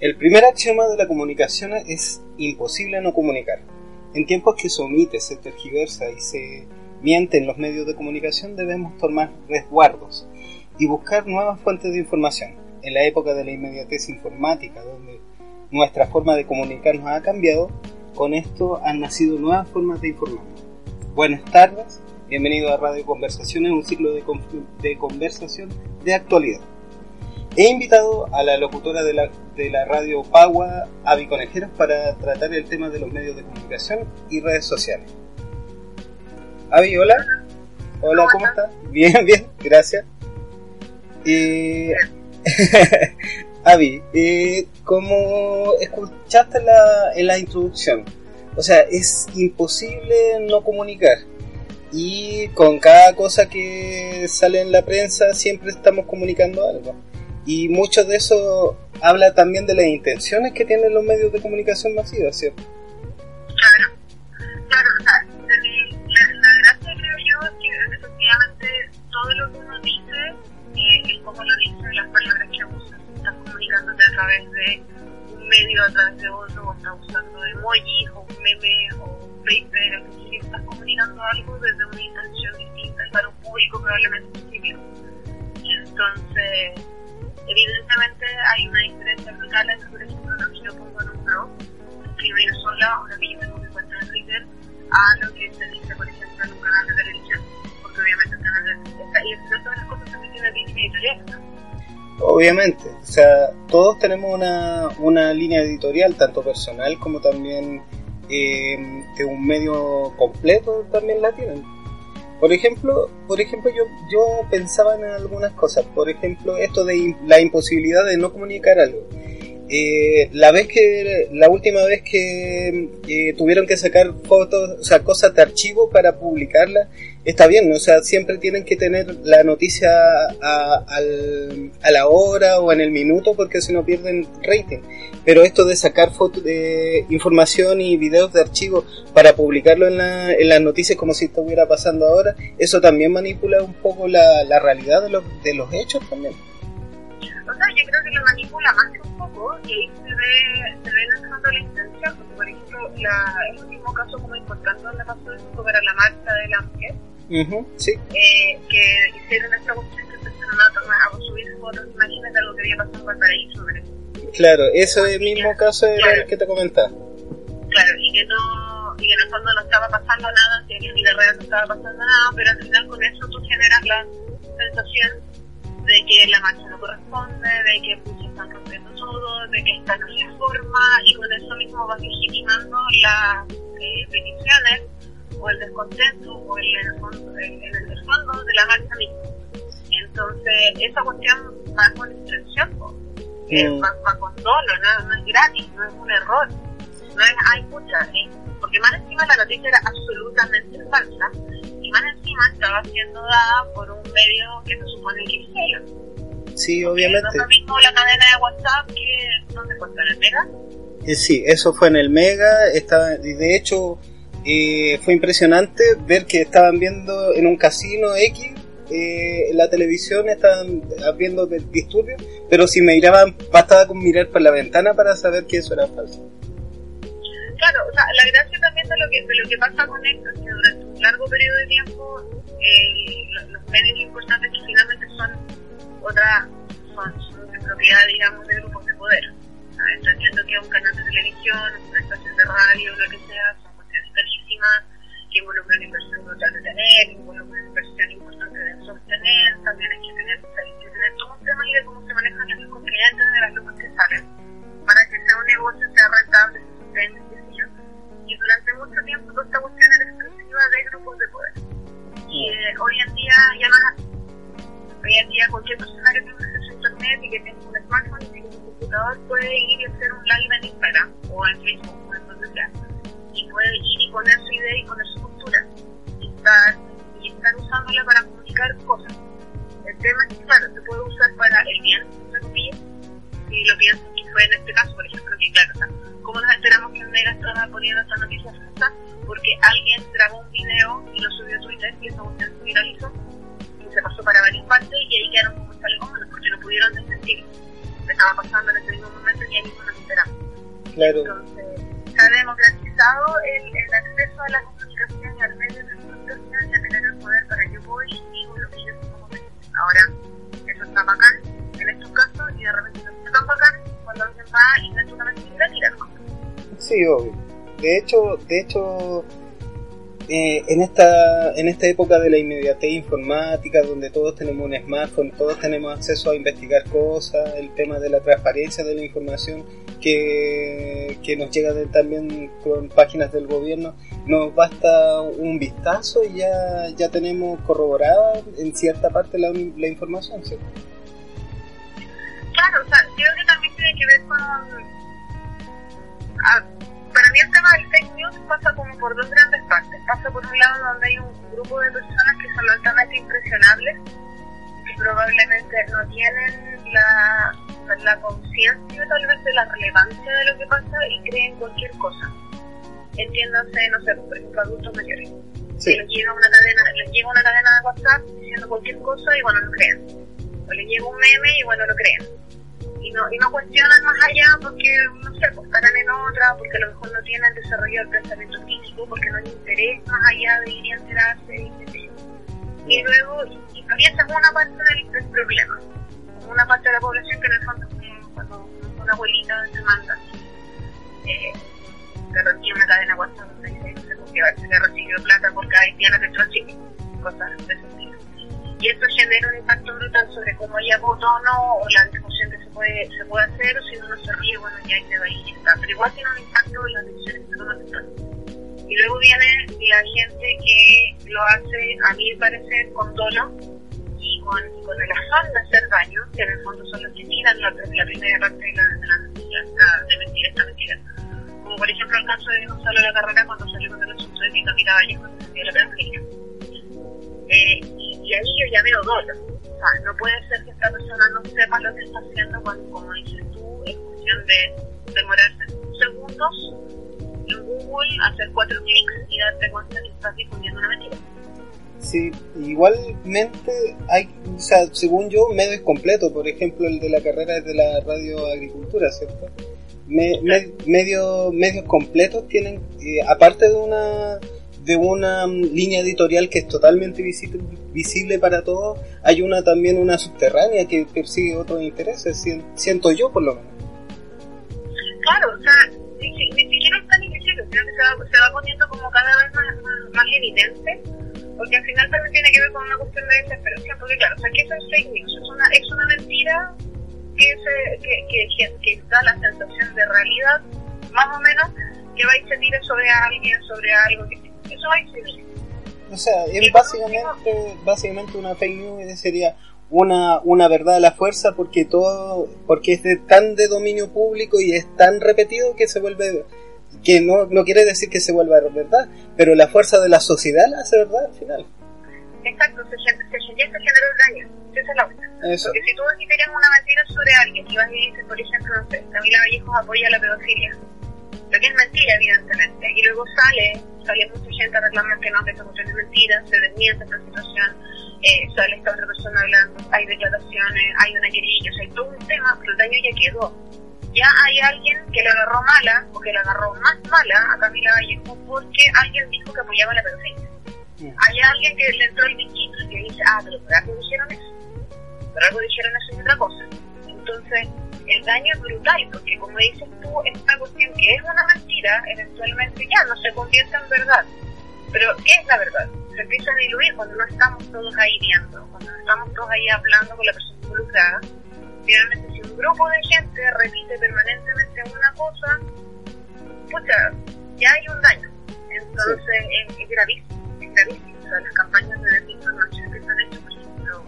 El primer axioma de la comunicación es imposible no comunicar. En tiempos que se omite, se tergiversa y se miente en los medios de comunicación, debemos tomar resguardos y buscar nuevas fuentes de información. En la época de la inmediatez informática, donde nuestra forma de comunicarnos ha cambiado, con esto han nacido nuevas formas de informarnos. Buenas tardes, bienvenido a Radio Conversaciones, un ciclo de, de conversación de actualidad. He invitado a la locutora de la, de la radio Pagua, Avi Conejeros, para tratar el tema de los medios de comunicación y redes sociales. Avi, hola. Hola, ¿cómo estás? Bien, bien, gracias. Eh, Avi, eh, como escuchaste la, en la introducción, o sea, es imposible no comunicar. Y con cada cosa que sale en la prensa siempre estamos comunicando algo. Y mucho de eso habla también de las intenciones que tienen los medios de comunicación masivos, ¿cierto? Claro, claro, o sea, la, la, gracia creo yo es que efectivamente todo lo que uno dice, eh, el cómo lo dice, las palabras que usa, estás comunicándote a través de un medio, a través de otro, o estás usando emojis, o un meme, o un paper, si estás comunicando algo desde una intención distinta para un público probablemente específico. Entonces, evidentemente hay una diferencia brutal entre, por ejemplo, lo que yo pongo en un blog, escribir sola o lo que yo tengo que cuenta en Twitter, a lo que se dice, por ejemplo, en un canal de televisión. Porque obviamente el canal de televisión, y entre otras cosas también tiene línea editorial. Obviamente, o sea, todos tenemos una, una línea editorial, tanto personal como también eh, de un medio completo, también la tienen. Por ejemplo, por ejemplo yo, yo pensaba en algunas cosas. Por ejemplo, esto de la imposibilidad de no comunicar algo. Eh, la vez que la última vez que eh, tuvieron que sacar fotos, o sea, cosas de archivo para publicarlas, está bien, o sea, siempre tienen que tener la noticia a, al, a la hora o en el minuto porque si no pierden rating. Pero esto de sacar fotos de información y videos de archivo para publicarlo en, la, en las noticias como si estuviera pasando ahora, eso también manipula un poco la, la realidad de los, de los hechos también. O sea, yo creo que lo manipula más que un poco y ahí se ve, se ve fondo la intención, porque por ejemplo, la, el último caso como importante donde pasó eso para la marcha de la mujer, Uh sí. eh, que hicieron esta cuestión que empezaron a, tomar, a subir fotos, imagínate algo que había pasado en Valparaíso. Claro, ese mismo caso era Claro. el que te comentaba. Claro, y que no, y que en el fondo no estaba pasando nada, que en la vida real no estaba pasando nada, pero al final con eso tú generas la sensación de que la marcha no corresponde, de que muchos están rompiendo todo, de que esta no es la forma, y con eso mismo vas legitimando las eh, peticiones, o el descontento, o el, en, el fondo, en, en el fondo de la marcha misma. Entonces, esa cuestión va con intención. Eh, Mm. va, va con dolo, no, no es gratis, no es un error, no es, hay pucha, eh, porque más encima la noticia era absolutamente falsa, y más encima estaba siendo dada por un medio que se supone que es serio. Sí, No obviamente. es lo mismo la cadena de WhatsApp que donde cuesta en el Mega. Eh, Sí, eso fue en el Mega, estaba, y de hecho eh, fue impresionante ver que estaban viendo en un casino X, eh, la televisión estaban viendo el disturbio, pero si me miraban, bastaba con mirar por la ventana para saber que eso era falso. Claro, o sea, la gracia también de lo que, de lo que pasa con esto es que durante largo periodo de tiempo eh, los, medios importantes que finalmente son otra, son, son propiedad, digamos, de grupos de poder. ¿sabes? Entendiendo que un canal de televisión, una estación de radio, lo que sea, son cuestiones carísimas, que involucran inversión brutal de tener, involucran inversión importante de sostener, también hay que tener, hay que tener todo un tema ahí de cómo se manejan los clientes de las lucas que salen, para que sea un negocio, sea rentable. Y durante mucho tiempo toda esta cuestión era exclusiva de grupos de poder. Y eh, hoy en día ya no es así. Hoy en día cualquier persona que tenga acceso a internet y que tenga un smartphone y que tenga un computador puede ir y hacer un live en Instagram o en Facebook o en donde sea. Y puede ir y poner su idea y poner su postura. Y estar, y estar usándola para comunicar cosas. El tema es que, claro, se puede usar para el bien, entre comillas, si lo piensan que fue en este caso, por ejemplo, que claro, o sea, ¿cómo nos enteramos que el Mega estaba poniendo esta noticia falsa? Porque alguien grabó un video y lo subió a Twitter y esa cuestión se viralizó y se pasó para varias partes y ahí quedaron como talegómanos porque no pudieron desmentir lo que estaba pasando en ese mismo momento y ahí mismo no Claro. Entonces, se ha democratizado el, el acceso a la comunicación y al medio de comunicación y a tener el poder para que yo voy y digo lo que yo como Ahora, eso está bacán en estos casos y de repente no está tan bacán cuando alguien va y mete una mentira y tira cosas. Sí, obvio. De hecho, de hecho eh, en, esta, en esta época de la inmediatez informática, donde todos tenemos un smartphone, todos tenemos acceso a investigar cosas, el tema de la transparencia de la información que, que nos llega de, también con páginas del gobierno, nos basta un vistazo y ya, ya tenemos corroborada en cierta parte la, la información. Claro, o sea, creo que también tiene que ver con... Ah, para mí el tema del fake news pasa como por dos grandes partes. Pasa por un lado donde hay un grupo de personas que son altamente impresionables, que probablemente no tienen la, la conciencia tal vez de la relevancia de lo que pasa y creen cualquier cosa. Entiéndase, no sé, por ejemplo, adultos mayores. Sí. Les llega una cadena, les llega una cadena de WhatsApp diciendo cualquier cosa y bueno, lo creen. O les llega un meme y bueno, lo creen y no, y no cuestionan más allá porque, no sé, pues estarán en otra, porque a lo mejor no tienen desarrollo del pensamiento físico, porque no les interesa más allá de ir y enterarse y. Y luego, y, y esa es una parte del, del problema, una parte de la población que en el fondo cuando una abuelita se manda eh, que recibe una cadena WhatsApp donde dice, no sé, porque se le recibió plata por cada haitiana que entró a Chile, cosas de ese estilo. Y esto genera un impacto brutal sobre cómo ella votó o no, o la discusión que se puede, se puede hacer, o si uno se ríe, bueno, ya ahí se va y está. Pero igual tiene un impacto en las decisiones que se toman después. Y luego viene la gente que lo hace, a mi parecer, con dolo y con, y con el afán de hacer daño, que en el fondo son los que tiran la, la primera parte de la, de la mentira, de mentira, esta mentira. Como por ejemplo el caso de Gonzalo la Carrera cuando salió con el asunto de que Camila Vallejo defendió la pedofilia. Eh, y, ahí yo ya veo dolo. O sea, no puede ser que esta persona no sepa lo que está haciendo cuando, como dices tú, es cuestión de demorarse segundos en Google, hacer cuatro clics y darte cuenta que estás difundiendo una mentira. Sí, igualmente hay, o sea, según yo, medios completos, por ejemplo, el de la carrera es de la radio agricultura, ¿cierto? Me, me, medio, medios completos tienen, eh, aparte de una de una um, línea editorial que es totalmente visible, visible para todos, hay una también una subterránea que persigue otros intereses, siento yo por lo menos. Claro, o sea, ni, ni, siquiera es tan invisible, sino que se va, se va poniendo como cada vez más, más, más evidente porque al final también tiene que ver con una cuestión de desesperación, porque claro, o sea, ¿qué es el fake news? Es una, es una mentira que, se, que, que, que, da la sensación de realidad, más o menos, que va y se sobre alguien, sobre algo, que eso va y se tire. O sea, es básicamente, básicamente una fake news sería una, una verdad a la fuerza porque todo, porque es de, tan de dominio público y es tan repetido que se vuelve que no, no quiere decir que se vuelva verdad, pero la fuerza de la sociedad la hace verdad al final. Exacto, se, se, se, se genera el daño, esa es la otra. Eso. Porque si tú tienes una mentira sobre alguien y vas y dices, por ejemplo, no sé, Camila Vallejos apoya la pedofilia, lo que es mentira, evidentemente, y luego sale, sale mucha gente a reclamar que no, que cuestión es mentira, se desmiente esta situación, eh, sale esta otra persona hablando, hay declaraciones, hay una querella, o sea, hay todo un tema, pero el daño ya quedó ya hay alguien que le agarró mala o que le agarró más mala a Camila Vallejo porque alguien dijo que apoyaba la pedofilia. Mm. Hay alguien que le entró el bichito y que dice, ah, pero por algo dijeron eso. Por algo dijeron eso y otra cosa. Entonces, el daño es brutal porque, como dices tú, esta cuestión que es una mentira, eventualmente ya no se convierte en verdad. Pero, ¿qué es la verdad? Se empieza a diluir cuando no estamos todos ahí viendo, cuando no estamos todos ahí hablando con la persona involucrada finalmente si un grupo de gente repite permanentemente una cosa, pucha, ya hay un daño. Entonces sí. es, es, gravísimo, es gravísimo. O sea, las campañas de desinformación que se han hecho, por ejemplo,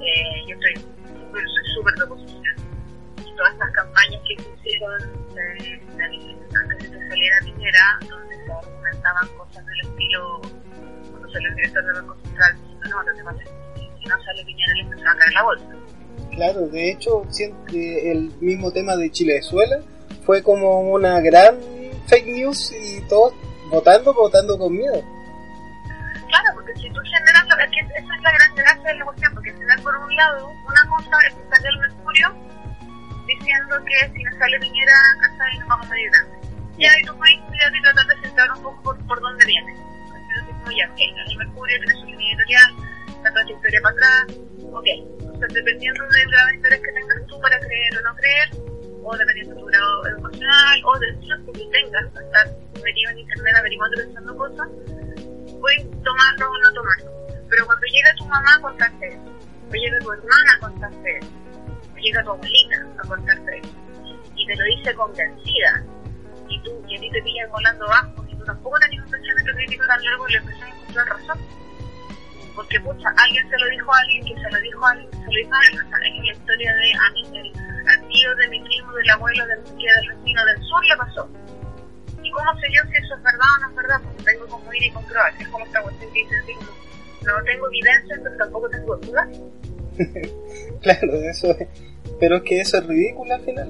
eh, yo estoy súper, súper de oposición. Todas estas campañas que se de, antes de que saliera Piñera, donde se argumentaban cosas del estilo, cuando salió el director del Banco Central diciendo, no, lo que pasa es que si no sale Piñera le empezó a caer la bolsa. Claro, de hecho, el mismo tema de Chilezuela fue como una gran fake news y todos votando, votando con miedo. Claro, porque si tú generas, es que esa es la gran gracia de la cuestión, porque final, por un lado, una cosa es que salió el mercurio diciendo que si no sale Piñera, ¿cachai? Nos vamos a morir. Ya, y tú puedes estudiar y tratar de centrar un poco por, por dónde viene. Entonces, como ya, ok, el Mercurio tiene su línea editorial, la trayectoria para atrás, ok. Entonces, dependiendo del grado de interés que tengas tú para creer o no creer, o dependiendo de tu grado educacional, o del tiempo que tengas para estar metido en internet averiguando y pensando cosas, puedes tomarlo o no tomarlo. Pero cuando llega tu mamá a contarte eso, o llega tu hermana a contarte eso, o llega tu abuelita a contarte eso, y te lo dice convencida, y tú, y a ti te pillan volando abajo, y tú tampoco tenés un pensamiento crítico tan largo y le empezás a encontrar razón. Porque, pucha, alguien se lo dijo a alguien, que se lo dijo a alguien, que se lo dijo a alguien. O sea, es la historia de a mí, el, al tío de mi primo, del abuelo, del tía, del vecino del sur le pasó. ¿Y cómo sé yo si eso es verdad o no es verdad? Porque tengo como ir y comprobar. Es como esta cuestión que dice así no tengo evidencia, pero tampoco tengo dudas. claro, eso es. Pero es que eso es ridículo al final.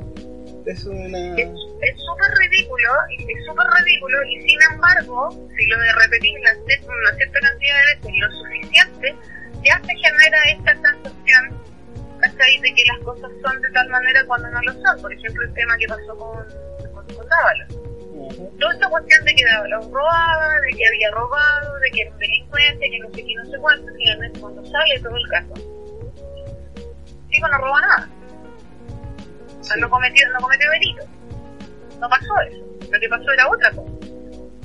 Es una... Es súper ridículo, es súper ridículo, y sin embargo, si lo de repetir una, una cierta cantidad de veces lo suficiente, ya se genera esta sensación ¿cachai? de que las cosas son de tal manera cuando no lo son. Por ejemplo, el tema que pasó con, con, con Dávalos. Toda esta cuestión de que Dávalos robaba, de que había robado, de que era un delincuente, que no sé qué, no sé cuánto, finalmente cuando sale todo el caso, Chico no roba nada. O sea, no cometió, no cometió delito. No pasó eso. Lo que pasó era otra cosa.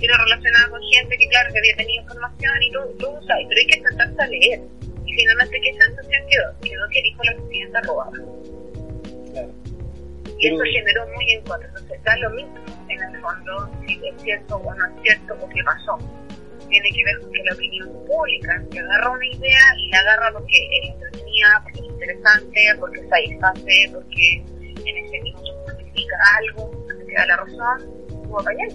Era relacionada con gente que, claro, que había tenido información y todo sabes, pero hay que sentarse a leer. Y finalmente, ¿qué sensación quedó? Quedó que dijo la presidenta robada. Claro. Y eso generó muy en contra. Entonces, da lo mismo en el fondo si es cierto o no es cierto o qué pasó. Tiene que ver con que la opinión pública que agarra una idea y la agarra porque es entretenida, porque es interesante, porque satisface, porque en ese minuto justifica algo, que te da la razón, tú allá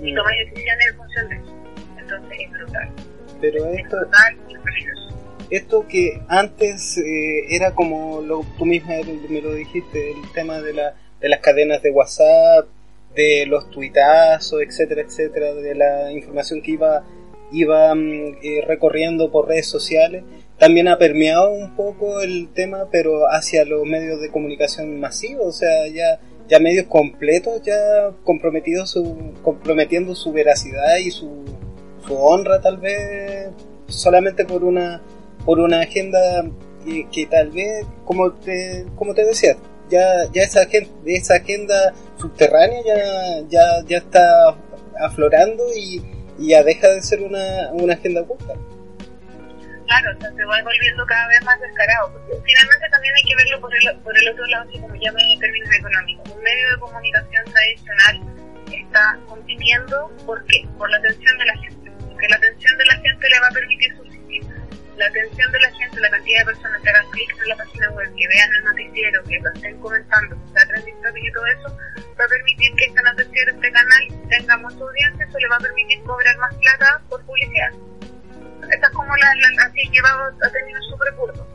y Mm, tomas decisiones en función de eso. Entonces es brutal. Pero Es esto, brutal y peligroso. esto que antes eh, era como lo, tú misma me lo dijiste, el tema de, la, de las cadenas de WhatsApp, de los tuitazos, etcétera, etcétera, de la información que iba, iba mm, eh, recorriendo por redes sociales, también ha permeado un poco el tema, pero hacia los medios de comunicación masivos, o sea, ya, ya medios completos, ya comprometidos su, comprometiendo su veracidad y su, su honra tal vez solamente por una por una agenda que, que tal vez como te como te decía ya ya esa agenda, esa agenda subterránea ya ya ya está aflorando y, y ya deja de ser una, una agenda oculta Claro, o sea, se va volviendo cada vez más descarado. Finalmente también hay que verlo por el, por el otro lado, así como llame en términos económicos. Un medio de comunicación tradicional está compitiendo, ¿por qué? Por la atención de la gente. Porque la atención de la gente le va a permitir subsistir. La atención de la gente, la cantidad de personas que hagan clic en la página web, que vean el noticiero, que lo estén comentando, que sea topic y todo eso, va a permitir que este noticiero, este canal, tenga mucha audiencia, eso le va a permitir cobrar más plata por publicidad esta es como la, la así llevado a términos súper burdos.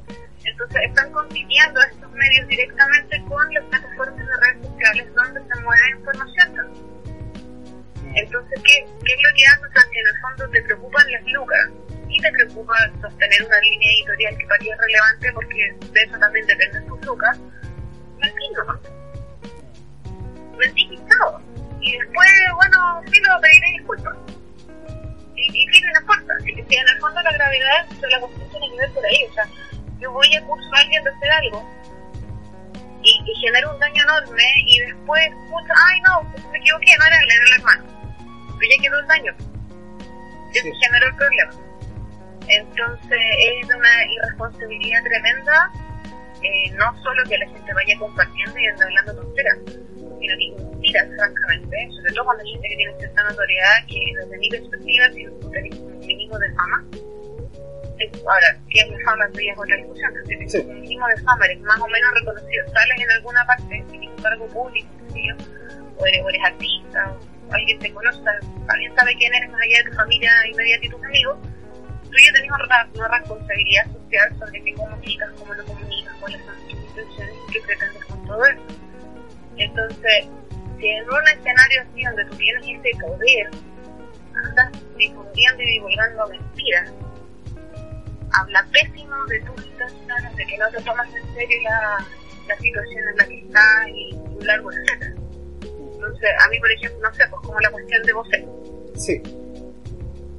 Entonces están compitiendo estos medios directamente con las plataformas de redes sociales donde se mueve información. Entonces, ¿qué, ¿qué es lo que haces? O en el fondo te preocupan las lucas y te preocupa sostener una línea editorial que para ti es relevante porque de eso también dependen tus lucas. Y chao. Y después, bueno, sí lo pediré disculpas y, y fin, no importa. Si, en el fondo la gravedad de la cuestión tiene que ver por ahí. O sea, yo voy a acusar a alguien de hacer algo y, y genera un daño enorme y después, puta, ay no, me equivoqué, no era el hermano. Pero ya quedó el daño. Ya Sí. generó el problema. Entonces es una irresponsabilidad tremenda, eh, no solo que la gente vaya compartiendo y hablando tonteras, sino que mentiras, francamente, sobre todo cuando hay gente que tiene cierta notoriedad que desde mi perspectiva tiene un mínimo de fama. Eh, Ahora, ¿qué es la fama? Eso ya es otra discusión, pero si Sí. un mínimo de fama, eres más o menos reconocido, sales en alguna parte, tienes un cargo público, yo, o eres, o eres artista, o alguien te conoce, alguien sabe quién eres más allá de tu familia inmediata y tus amigos, tú ya tenés una, una responsabilidad social sobre qué comunicas, cómo lo comunicas, cuáles son tus intenciones y qué pretendes con todo eso. Entonces, si en un escenario así donde tú tienes ese poder, andas difundiendo y divulgando mentiras, habla pésimo de tus intenciones, de que no te tomas en serio la, la situación en la que está y, un largo etcétera. Entonces, a mí, por ejemplo, no sé, pues como la cuestión de voces. Sí.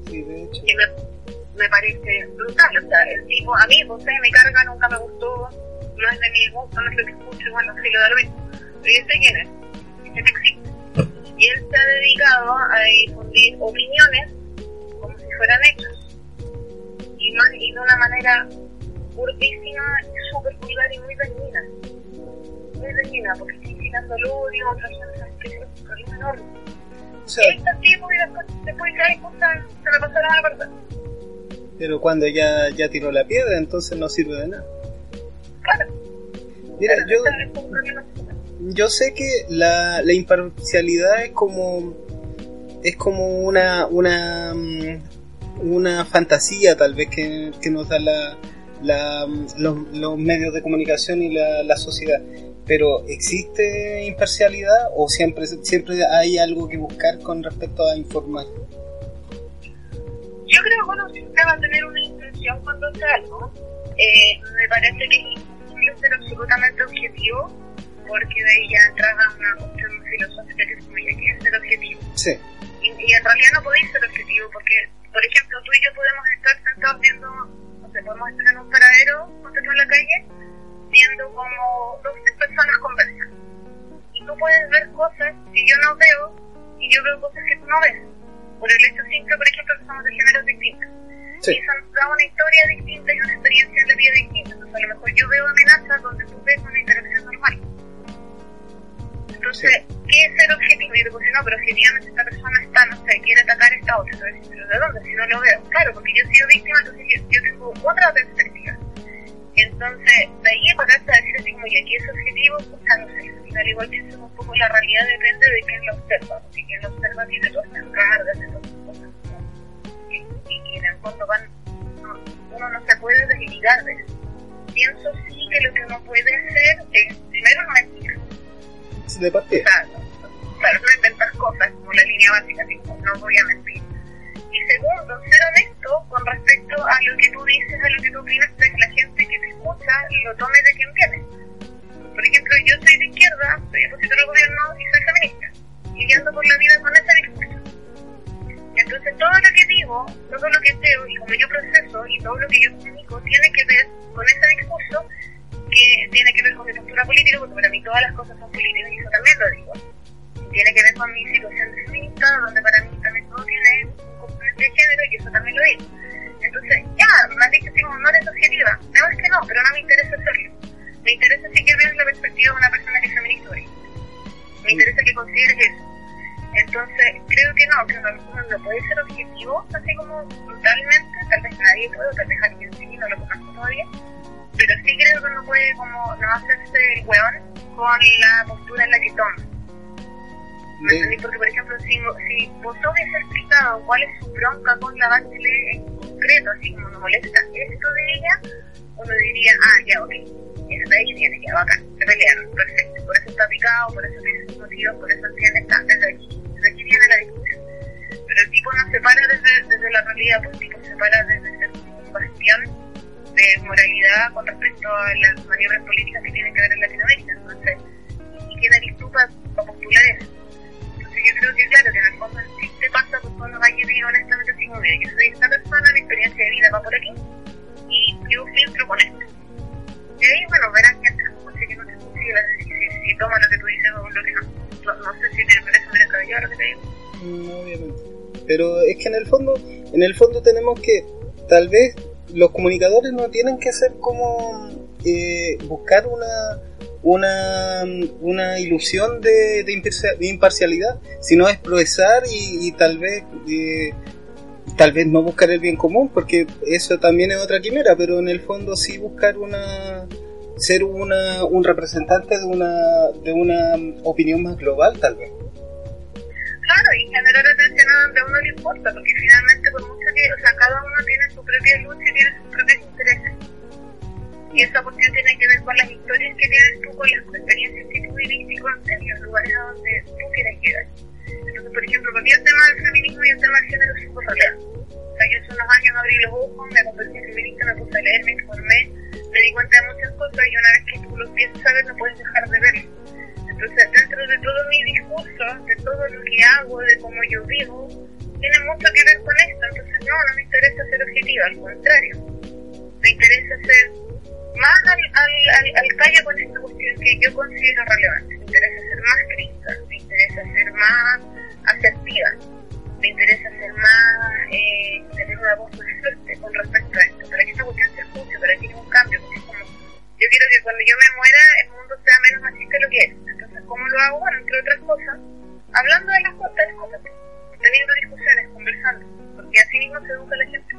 Sí, de hecho. Que me, me parece brutal. O sea, el tipo, a mí, José me carga, nunca me gustó, no es de mi gusto, no es lo que escucho, bueno, sí lo da lo mismo. Y él se ha dedicado a difundir opiniones como si fueran hechos. Y, no, y de una manera burtísima, súper vulgar y muy dañina. Muy dañina, porque está incitando al odio, es un problema enorme. Sea, y este tipo y después, después cae cosas, se me pasaron a la verdad. Pero cuando ya, ya tiró la piedra, entonces no sirve de nada. Claro. Mira, yo, yo sé que la, la imparcialidad es como es como una una mm, una fantasía tal vez que, que nos da la, la los, los, medios de comunicación y la, la, sociedad. Pero existe imparcialidad o siempre siempre hay algo que buscar con respecto a informar yo creo que uno siempre va a tener una intención cuando hace algo. Eh, me parece que es imposible ser absolutamente objetivo porque de ahí ya entraba una cuestión filosófica que es como ya que ser objetivo. Sí. Y, y, en realidad no podéis ser objetivo porque, por ejemplo, tú y yo podemos estar sentados viendo, no sé, podemos estar en un paradero, ponte en la calle, viendo como dos personas conversan. Y tú puedes ver cosas que yo no veo y yo veo cosas que tú no ves. Por el hecho simple, por ejemplo, que somos de géneros distintos. Sí. Y eso nos da una historia distinta y una experiencia en la vida distinta. Entonces, a lo mejor yo veo amenazas donde tú ves una interacción normal entonces, ¿qué es el objetivo? Y digo, si no, pero objetivamente esta persona está, no sé, quiere atacar esta otra. Entonces, ¿pero de dónde? Si no lo veo. Claro, porque yo he sido víctima, entonces yo, tengo otra perspectiva. Entonces, de ahí para a decir así como, y aquí es objetivo, o sea, no sé, al igual que un poco la realidad depende de quién lo observa, porque quien lo observa tiene todas las cargas, todas las cosas, y, y, en el fondo van, no, uno no se puede desligar de eso. Pienso sí que lo que uno puede hacer es, primero, no mentir de partida. Claro, claro, no inventar cosas como la línea básica, no voy a mentir. Y segundo, ser honesto con respecto a lo que tú dices, a lo que tú opinas, para que la gente que te escucha lo tome de quien viene. Por ejemplo, yo soy de izquierda, soy opositor al gobierno y soy feminista. Y ando por la vida con ese discurso. Entonces, todo lo que digo, todo lo que creo y como yo proceso y todo lo que yo comunico tiene que ver con ese discurso que tiene que ver con mi postura política, porque para mí todas las cosas son políticas y eso también lo digo. Tiene que ver con mi situación de feminista, donde para mí también todo tiene un componente de género y eso también lo digo. Entonces, ya, me han dicho no eres objetiva. No es que no, pero no me interesa hacerlo. Me interesa si que veas la perspectiva de una persona que es feminista Me interesa que consideres eso. Entonces, creo que no, que uno no puede ser objetivo, así como brutalmente, tal vez nadie puede, tal vez alguien sí, no lo conozco todavía pero sí creo que uno puede como no hacerse el hueón con la postura en la que toma. ¿Me entendí? Porque, por ejemplo, si, si vos hubiese explicado cuál es su bronca con la Bachelet en concreto, así como nos molesta esto de ella, uno diría, ah, ya, ok, de ahí viene, ya, bacán, se pelearon, perfecto, por eso está picado, por eso tiene sus motivos, por eso tiene, está, desde aquí, desde aquí viene la discusión. Pero el tipo no se para desde, desde la realidad, pues el tipo se para desde ser un bastión de moralidad con respecto a las maniobras políticas que tienen que ver en Latinoamérica. Entonces, y queda listo para postular eso. Entonces, yo creo que, claro, que en el fondo sí te pasa, pues cuando vaya y honestamente así como, yo soy esta persona, mi experiencia de vida va por aquí, y yo filtro con esto. Y ahí, bueno, verás que te escuche, que no te escuche, si, si, si toma lo que tú dices o lo que no. No, no sé si te parece muy descabellado lo que te digo. No, obviamente. Pero es que en el fondo, en el fondo tenemos que, tal vez, los comunicadores no tienen que ser como eh, buscar una, una, una ilusión de, de, imparcialidad, sino expresar y, y tal vez eh, tal vez no buscar el bien común, porque eso también es otra quimera, pero en el fondo sí buscar una ser una, un representante de una, de una opinión más global tal vez. Claro, y generar atención a donde a uno le importa, porque finalmente por mucho que, o sea, cada uno tiene su propia lucha y tiene sus propios intereses. Y esa cuestión tiene que ver con las historias que tienes tú, con las experiencias que tú viviste y con los lugares a donde tú quieres llegar. Entonces, por ejemplo, para mí el tema del feminismo y el tema del género es relevante. O sea, yo hace unos años abrí los ojos, me convertí en feminista, me puse a leer, me informé, me di cuenta de muchas cosas y una vez que tú lo empiezas a no puedes dejar de verlo. Entonces, dentro de todo mi discurso, de todo lo que hago, de cómo yo vivo, tiene mucho que ver con esto. Entonces, no, no me interesa ser objetiva, al contrario. Me interesa ser más al, al, al, al callo con esta cuestión que yo considero relevante. Me interesa ser más crítica, me interesa ser más asertiva, me interesa ser más, eh, tener una voz más fuerte con respecto a esto, para que esta cuestión se escuche, para que haya un cambio, porque como, yo quiero que cuando yo me muera el mundo sea menos machista de lo que es. Entonces, ¿cómo lo hago? Bueno, entre otras cosas, hablando de las cosas, de las cosas teniendo discusiones, conversando, porque así mismo se educa la gente.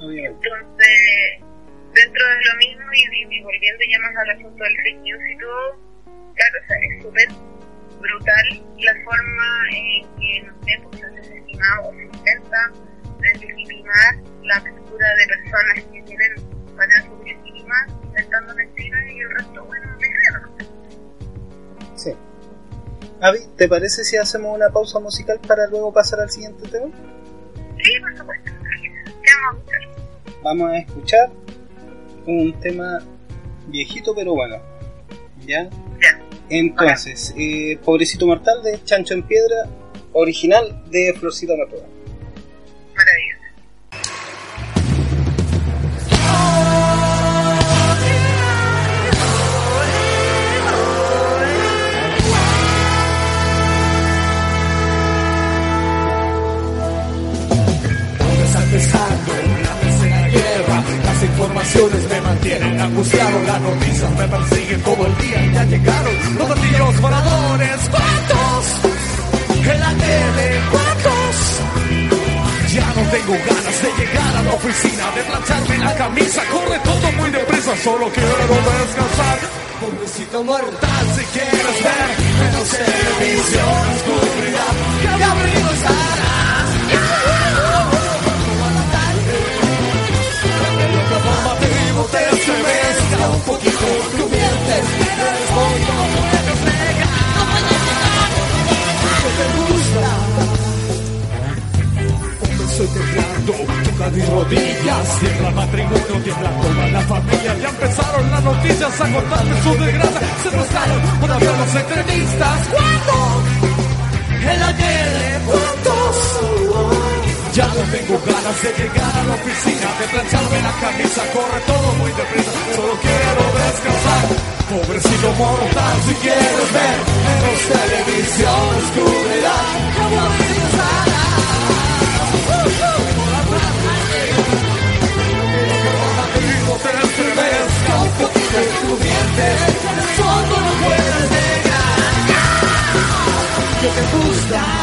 Entonces, dentro de lo mismo y, y, volviendo ya más al asunto del fake news y todo, claro, o sea, es súper brutal la forma en que, no sé, pues se ha desestimado o se intenta deslegitimar la postura de personas que tienen maneras subjetivas, inventando mentiras y el resto, bueno, me creo. Sí. Avi, ¿te parece si hacemos una pausa musical para luego pasar al siguiente tema? Sí, por supuesto. ¿Qué vamos a escuchar? Vamos a escuchar un tema viejito pero bueno. ¿Ya? Ya. Entonces, eh, Pobrecito Mortal de Chancho en Piedra, original de Florcita Matura. Maravilloso. Mantienen angustiado. Las noticias me persiguen todo el día y ya llegaron los platillos voladores. ¿Cuántos? En la tele, ¿cuántos? Ya no tengo ganas de llegar a la oficina, de plancharme la camisa. Corre todo muy deprisa, solo quiero descansar. Pobrecito mortal, si quieres ver menos televisión, oscuridad, que aburrido estarás. Un poquito tu mientes, respondo, no puedes negar, no puedes negar que te gusta. Estoy temblando, toca mis rodillas, tiembla el matrimonio, tiembla toda la familia, ya empezaron las noticias a contarme su desgracia, se prestaron por hablar las entrevistas, ¿cuándo? Tele, ¿cuántos? Ya no tengo ganas de llegar a la oficina, de plancharme la camisa, corre todo muy deprisa, solo quiero descansar. Pobrecito mortal, si quieres ver menos televisión, oscuridad, como te estremezca un poquito solo no puedes te gusta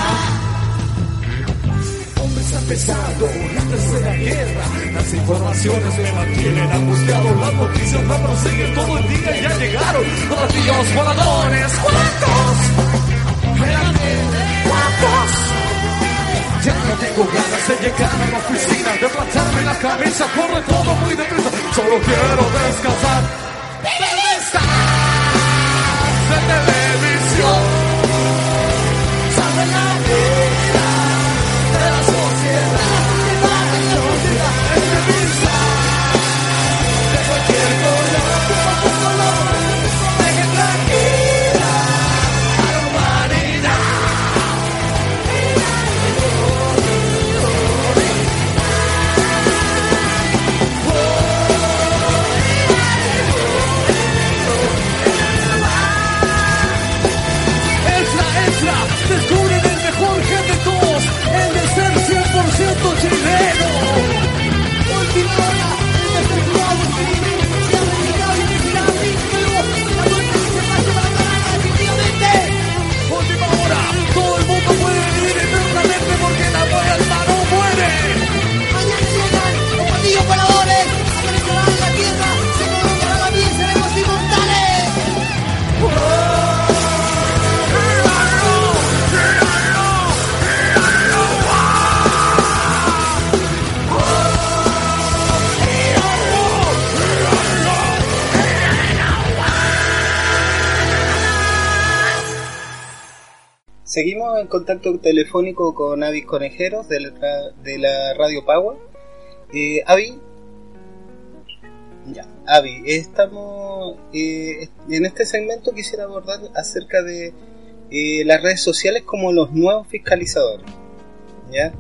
empezando la tercera guerra. Las informaciones me mantienen angustiado, las noticias me persiguen todo el día y ya llegaron los platillos voladores. ¿Cuántos? ¿Cuántos? Ya no tengo ganas de llegar a la oficina, de plancharme la cabeza, corre todo muy deprisa, solo quiero descansar. Seguimos en contacto telefónico con Avis Conejeros de la, de la Radio Power. Eh, Avi, Ya, Avi, estamos eh, en este segmento quisiera abordar acerca de eh, las redes sociales como los nuevos fiscalizadores. ¿Ya?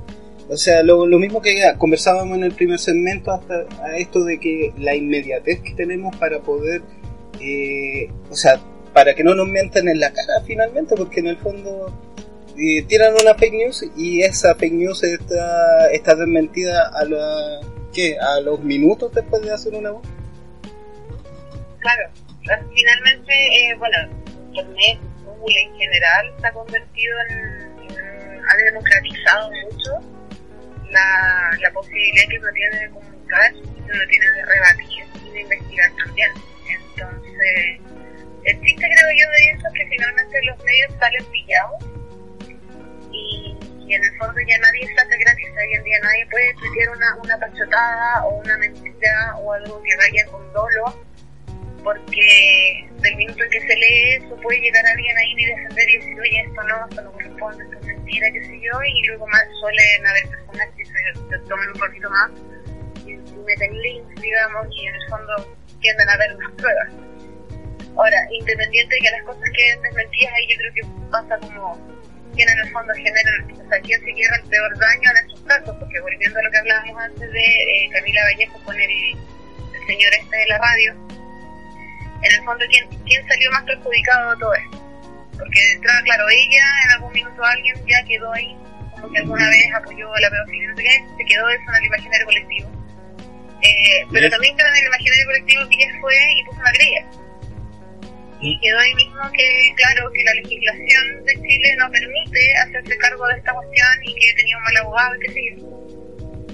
O sea, lo, mismo que conversábamos en el primer segmento hasta a esto de que la inmediatez que tenemos para poder, eh, o sea, para que no nos mientan en la cara finalmente, porque en el fondo eh, tiran una fake news y esa fake news está, está desmentida a la, ¿qué? a los minutos después de hacer una voz. Claro, finalmente, eh, bueno, Internet, Google en general, se ha convertido en, ha democratizado mucho la, la posibilidad que uno tiene de comunicar, que uno tiene de rebatir y de investigar también. Entonces, el chiste creo yo de eso es que finalmente los medios salen pillados y, en el fondo ya nadie se hace gratis, hoy en día nadie puede tuitear una, una pachotada o una mentira o algo que vaya con dolo porque del minuto en que se lee eso puede llegar alguien ahí y defender y decir, oye, esto no, esto no corresponde, esto es mentira, qué sé yo, y luego más suelen haber personas que se, se toman un poquito más y, y meten links, digamos, y en el fondo tienden a ver las pruebas. Ahora, independiente de que las cosas queden desmentidas, ahí yo creo que pasa como quien en el fondo genera, o sea, quién se quiera el peor daño en estos casos, porque volviendo a lo que hablábamos antes de eh, Camila Vallejo con el, el señor este de la radio, en el fondo, ¿quién, quién salió más perjudicado de todo esto? Porque, claro, claro, ella en algún minuto alguien ya quedó ahí, como que alguna vez apoyó a la pedofilia, no sé qué, se quedó eso en el imaginario colectivo. Eh, pero también quedó en el imaginario colectivo que ella fue y puso una querella. Y quedó ahí mismo que, claro, que la legislación de Chile no permite hacerse cargo de esta cuestión y que tenía un mal abogado y qué sé yo.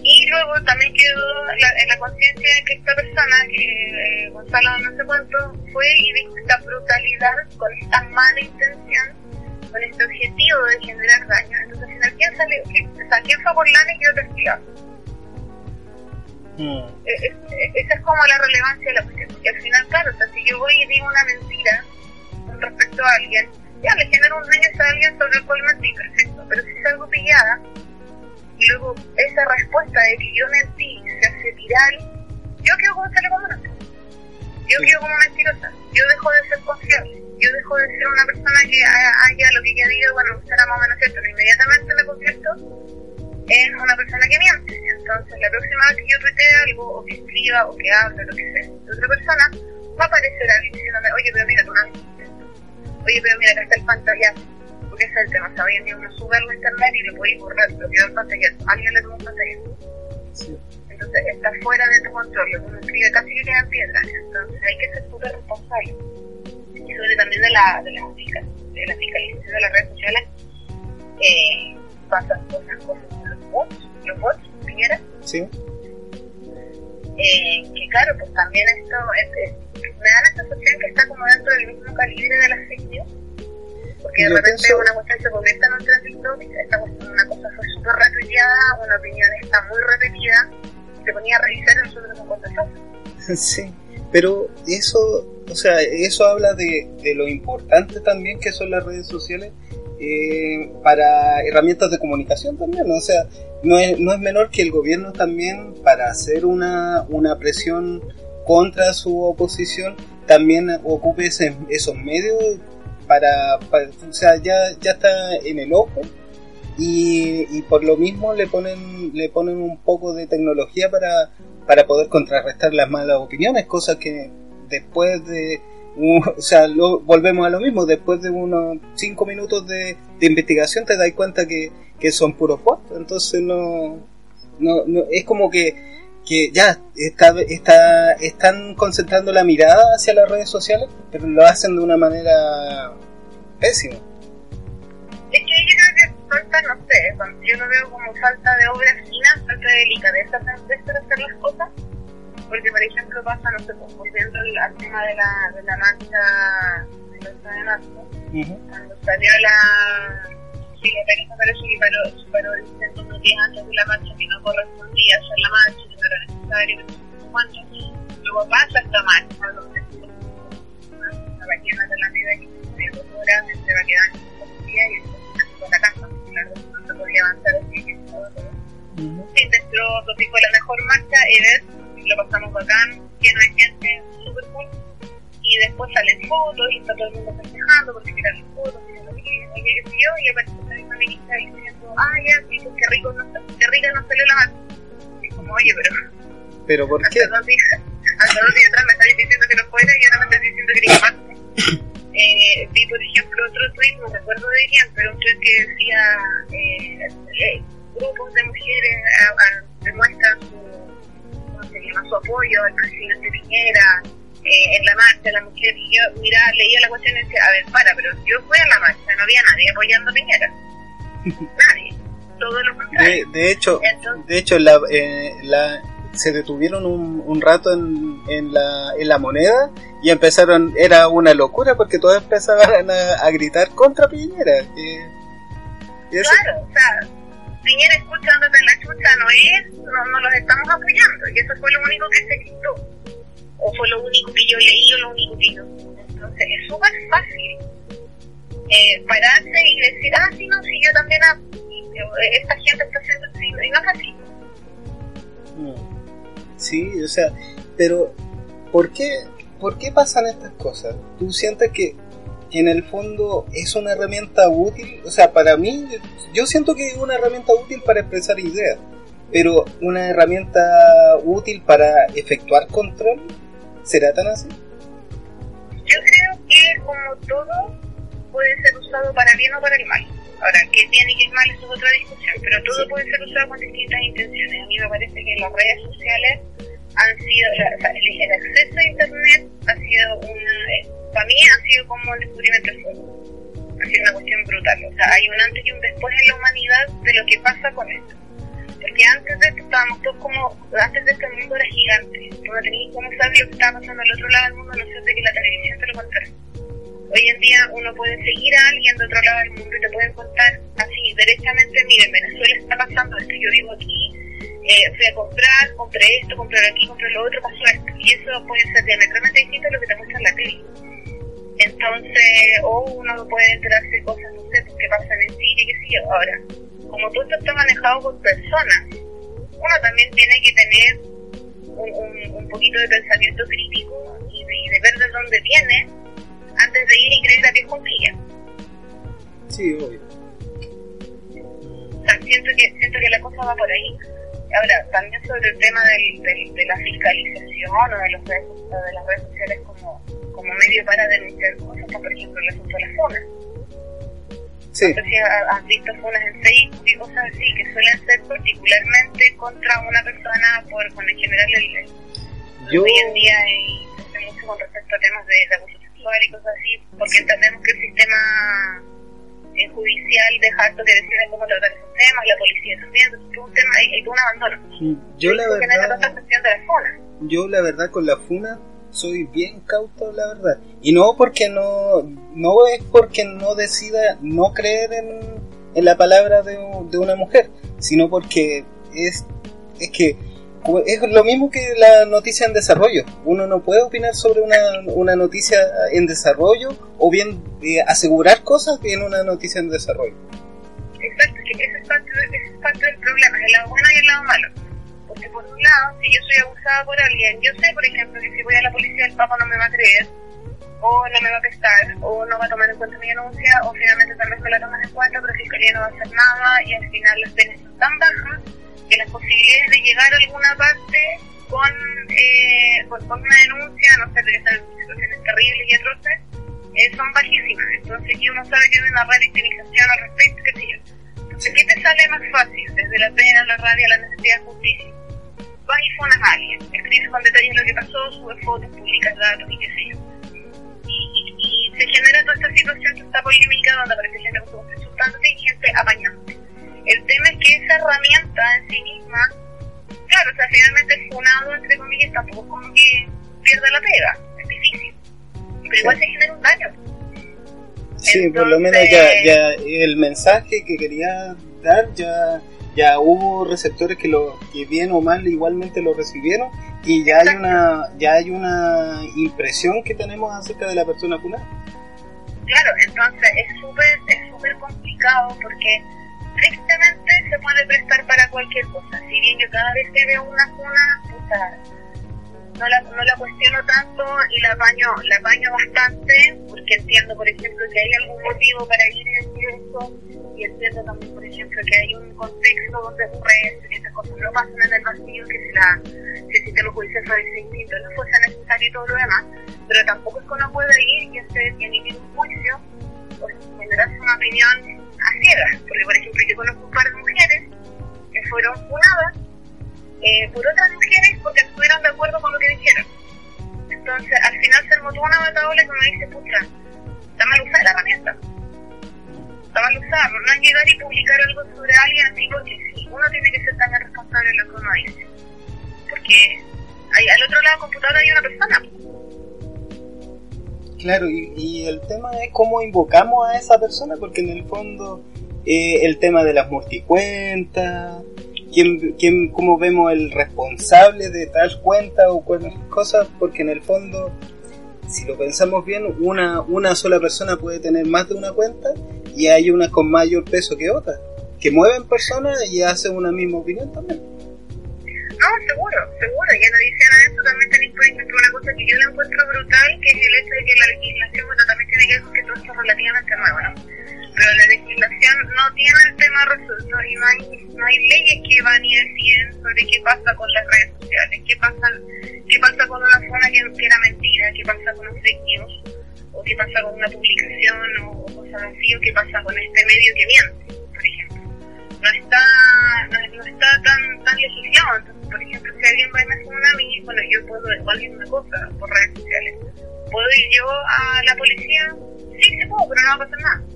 Y luego también quedó en la conciencia de que esta persona, que eh, Gonzalo no sé cuánto, fue y dijo esta brutalidad con esta mala intención, con este objetivo de generar daño. Entonces, al final, ¿quién salió? ¿Quién, o sea, ¿quién fue por lana y quedó castigado? Mm, Eh, eh, eh, esa es como la relevancia de la cuestión. Porque al final, claro, o sea, si yo voy y digo una mentira con respecto a alguien, ya le genero un daño a alguien sobre el cual mentí, perfecto. Pero si salgo pillada y luego esa respuesta de que yo mentí se hace viral, yo quedo como telecomunista. Yo Sí. quedo como mentirosa. Yo dejo de ser confiable. Yo dejo de ser una persona que ha- haya lo que ella diga, bueno, será más o menos cierto. Pero inmediatamente me convierto en una persona que miente. Entonces, la próxima vez que yo tuitee algo, o que escriba, o que hable, lo que sea, de otra persona, va a aparecer alguien diciéndome, oye, pero mira, tú no esto. Oye, pero mira, acá está el pantallazo. Porque ese es el tema. O sea, hoy en día uno sube algo a internet y lo puede borrar, pero queda el pantallazo. Alguien le toma un pantallazo. sí. Entonces, está fuera de tu control. Lo que uno escribe casi que queda en piedra. Entonces, hay que ser súper responsable. Y sobre también de la, de la, de la fiscalización de las redes sociales, eh, pasan cosas como los bots, los bots, Piñera, ¿Sí? eh, que claro, pues también esto es, es- me da la sensación que está como dentro del mismo calibre de las fake porque de Yo repente pienso- una cuestión se convierte en un esta cuestión, una cosa fue súper retuiteada, una opinión está muy repetida, te ponía a revisar y nosotros no contestamos. Sí, pero eso, o sea, eso habla de, de lo importante también que son las redes sociales eh, para herramientas de comunicación también, o sea, no es, no es menor que el gobierno también para hacer una, una presión contra su oposición también ocupe esos medios para, o sea, ya, ya está en el ojo y, y por lo mismo le ponen le ponen un poco de tecnología para, para poder contrarrestar las malas opiniones, cosa que después de o sea, volvemos a lo mismo, después de unos cinco minutos de, de investigación te das cuenta que, que son puros bots, entonces no, no, no es como que, que ya está, está, están concentrando la mirada hacia las redes sociales, pero lo hacen de una manera pésima. Es que yo creo que falta, no sé, yo lo veo como falta de obra fina, falta de delicadeza de hacer las cosas. Porque, por ejemplo, pasa, no sé, volviendo al, tema de la, de la marcha del 8 de marzo, Ujú. cuando salió la. Sí, Teresa parece que paró, se paró diciendo unos días antes de la marcha que no correspondía hacer la marcha, que no era necesario, que no sé cuánto. Luego pasa esta marcha, donde la ballena de la vida que se dos horas, se va a quedar un día y después se la casa, claro, no se podía avanzar así que todo, todo. Nuestro tópico de la mejor marcha, Ever, lo pasamos bacán, lleno de gente, súper cool. Y después salen fotos y está todo el mundo festejando porque miran las fotos, y lo que oye, qué sé yo, y aparece una misma ministra diciendo, ah, ya, sí, pues qué rico, no, qué rica no salió la mano. Y como, oye, pero ¿Pero por qué? dos días, hace dos días atrás me estabas diciendo que no fuera y ahora me estás diciendo que eres parte. Eh, vi, por ejemplo, otro tweet, no recuerdo de quién, pero un tweet que decía eh, eh, grupos de mujeres a- a- demuestran su, ¿cómo se llama? su apoyo al presidente Piñera eh, en la marcha, la mujer, y yo miraba, leía la cuestión y decía, a ver, para, pero yo fui a la marcha, no había nadie apoyando a Piñera. nadie. Todo lo contrario. De, de hecho, Entonces- de hecho la, eh, la, se detuvieron un, un rato en, en, la, en la moneda y empezaron, era una locura porque todos empezaban a, a gritar contra Piñera. eh, y eso- Claro, o sea, Piñera escuchándote en la chucha no es, no, no los estamos apoyando, y eso fue lo único que se gritó. O fue lo único que yo leí o lo único que yo. Entonces es súper fácil eh, pararse y decir, ah, sí, no, sí, yo también, esta gente está haciendo así, y no es así. Mm. Sí, o sea, pero ¿por qué, ¿por qué pasan estas cosas? ¿Tú sientes que en el fondo es una herramienta útil? O sea, para mí, yo siento que es una herramienta útil para expresar ideas, pero una herramienta útil para efectuar control, ¿será tan así? Yo creo que como todo puede ser usado para bien o para el mal. Ahora, qué bien y qué mal eso es otra discusión, pero todo puede ser usado con distintas intenciones. A mí me parece que las redes sociales han sido, o sea, el, acceso a Internet ha sido una, para mí ha sido como el descubrimiento del fuego. Ha sido una cuestión brutal. O sea, hay un antes y un después en la humanidad de lo que pasa con esto. Porque antes de esto estábamos todos como, antes de esto el mundo era gigante. Tú no tenías cómo saber lo que estaba pasando al otro lado del mundo, no ser de que la televisión te lo contara. Hoy en día uno puede seguir a alguien de otro lado del mundo y te pueden contar así, derechamente, mire, en Venezuela está pasando esto, yo vivo aquí, eh, fui a comprar, compré esto, compré aquí, compré lo otro, pasó esto. Y eso puede ser diametralmente distinto a lo que te muestra en la tele. Entonces, o uno puede enterarse de cosas, no sé, que pasan en Siria, qué sé yo. Ahora, como todo esto está manejado por personas, uno también tiene que tener un, un, un poquito de pensamiento crítico y de, y de ver de dónde viene antes de ir y creer a pie juntilla. Sí, obvio. O sea, siento que, siento que la cosa va por ahí. Ahora, también sobre el tema del, del- de la fiscalización o de, los redes, o de las redes sociales como, como medio para denunciar cosas, está, por ejemplo el asunto de las funas. Sí, No sé si ha- has visto funas en Facebook y cosas así, que suelen ser particularmente contra una persona por, con en general el, yo... hoy en día hay mucho con respecto a temas de, de abuso sexual y cosas así, porque entendemos que el sistema eh, judicial deja harto que decir en cómo tratar esos temas, la policía también, es un tema, hay todo un abandono. Yo la verdad... de la zona. yo la verdad con la funa soy bien cauto la verdad y no porque no no es porque no decida no creer en, en la palabra de, de una mujer sino porque es es que es lo mismo que la noticia en desarrollo uno no puede opinar sobre una, una noticia en desarrollo o bien eh, asegurar cosas en una noticia en desarrollo Exacto, ese es, parte, ese es parte del problema, el lado bueno y el lado malo. Porque por un lado, si yo soy abusada por alguien, yo sé, por ejemplo, que si voy a la policía el papá no me va a creer, o no me va a pescar, o no va a tomar en cuenta mi denuncia, o finalmente tal vez me la toman en cuenta, pero Fiscalía no va a hacer nada, y al final las penas son tan bajas que las posibilidades de llegar a alguna parte con, eh, con, con una denuncia, no sé, de en situaciones terribles y atroces, eh, son bajísimas. Entonces, y uno sabe que hay una revictimización al respecto, qué sé yo. Entonces, ¿qué te sale más fácil? Desde la pena, la rabia, la necesidad de justicia. Vas y funas a alguien, escribes con detalles lo que pasó, subes fotos, publicas datos y qué sé yo. Y, y, y se genera toda esta situación, toda esta polémica donde aparece gente insultándote y gente apañándote. El tema es que esa herramienta en sí misma, claro, o sea, finalmente funado, entre comillas, tampoco es como que pierda la pega, es difícil. Pero igual se genera un daño. Sí, por lo menos ya, ya el mensaje que quería dar ya ya hubo receptores que lo que bien o mal igualmente lo recibieron y ya hay una ya hay una impresión que tenemos acerca de la persona funada. Claro, entonces es súper es súper complicado porque tristemente se puede prestar para cualquier cosa. Si bien yo cada vez que veo una cuna, puta, no la, no la cuestiono tanto y la apaño, la apaño bastante, porque entiendo, por ejemplo, que hay algún motivo para ir y decir eso, y entiendo también, por ejemplo, que hay un contexto donde ocurre que estas cosas no pasan en el vacío, que si, la, si el sistema judicial fuese distinto no fuese necesario y todo lo demás, pero tampoco es que uno pueda ir y hacer y emitir un juicio o generarse una opinión a porque por ejemplo yo conozco un par de mujeres que fueron funadas eh, por otras mujeres porque estuvieron de acuerdo con lo que dijeron. Entonces, al final se armó una bataola que me dice, pucha, está mal usada la herramienta. Está mal usada, no es llegar y publicar algo sobre alguien así porque sí, uno tiene que ser también responsable de lo que uno dice. Porque hay, al otro lado del computador hay una persona. Claro, y, y, el tema es cómo invocamos a esa persona, porque en el fondo eh, el tema de las multicuentas, quién, quién, cómo vemos el responsable de tal cuenta o cualquier cosa, porque en el fondo, si lo pensamos bien, una, una sola persona puede tener más de una cuenta y hay unas con mayor peso que otras, que mueven personas y hacen una misma opinión también. No, seguro, seguro, y en adición a eso también tenéis, por ejemplo, una cosa que yo le encuentro brutal, que es el hecho de que la legislación, bueno, también tiene que ver con que todo esto es relativamente nuevo, ¿no? Pero la legislación no tiene el tema resuelto y no hay, no hay leyes que van y deciden sobre qué pasa con las redes sociales, qué pasa, qué pasa con una zona que, que era mentira, qué pasa con los fake o qué pasa con una publicación o, o cosas así, o qué pasa con este medio que miente, por ejemplo. No está, no, no está tan, tan legislado, entonces, por ejemplo, si alguien va y me una a mí, bueno, yo puedo, alguien una cosa por redes sociales, ¿puedo ir yo a la policía? Sí, se puedo, pero no va a pasar nada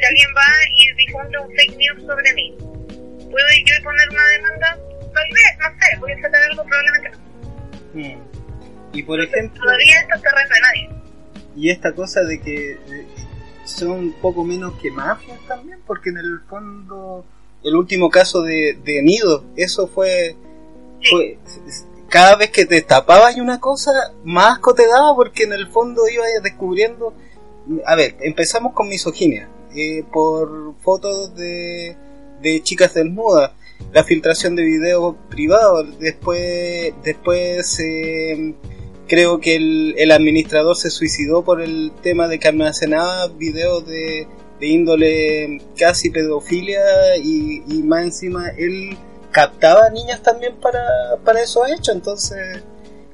si alguien va y difunde un fake news sobre mí, ¿puedo ir yo y poner una demanda? Tal vez, no sé, voy a sacar algo, probablemente no. Hmm. Y por ejemplo... Todavía esto es terreno de nadie. Y esta cosa de que son un poco menos que mafias también, porque en el fondo, el último caso de, de Nido, eso fue... Fue cada vez que te destapabas una cosa, más asco te daba porque en el fondo ibas descubriendo... A ver, empezamos con misoginia eh, por fotos de, de chicas desnudas, la filtración de videos privados, después, después eh, creo que el, el, administrador se suicidó por el tema de que almacenaba videos de, de índole casi pedofilia y, y, más encima él captaba niñas también para, para esos hechos, entonces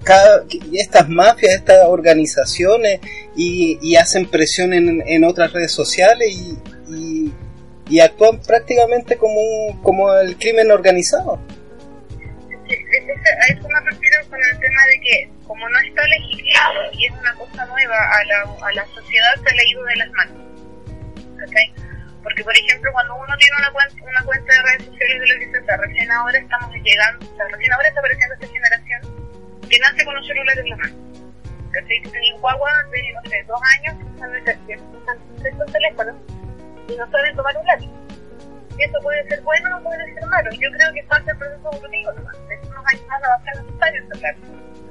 cada, estas mafias, estas organizaciones y, y hacen presión en, en, otras redes sociales y, y, actúan prácticamente como, como el crimen organizado. A eso me refiero con el tema de que como no está legislado y es una cosa nueva a la, a la sociedad se le ha ido de las manos. ¿Okay? Porque, por ejemplo, cuando uno tiene una cuenta, una cuenta de redes sociales de lo que recién ahora estamos llegando, recién ahora está apareciendo esta generación que nace con un celular en la mano. ¿Cachai? Tú tenías guagua de, dos años usando estos teléfonos y no saben tomar un lápiz. Y eso puede ser bueno o puede ser malo. Yo creo que es parte del proceso evolutivo nomás. Es años más va a ser necesario Entonces,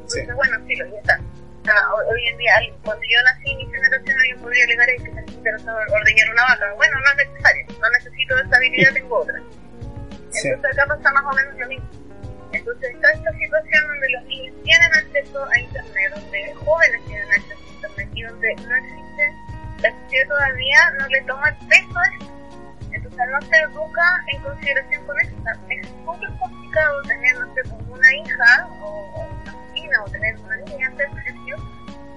sí. bueno, sí, lo está. Hoy en día, cuando yo nací, mi generación, alguien podría alegar que se necesita ordeñar una vaca. Bueno, no es necesario. No necesito esa habilidad, tengo otra. Sí. Entonces, acá pasa más o menos lo mismo. Entonces está esta situación donde los niños tienen acceso a Internet, donde jóvenes tienen acceso a Internet y donde no existe, la sociedad todavía no le toma el peso a esto. No se educa en consideración con esto. Es súper complicado tener, no sé, una hija o una vecina o tener una niña antes colegio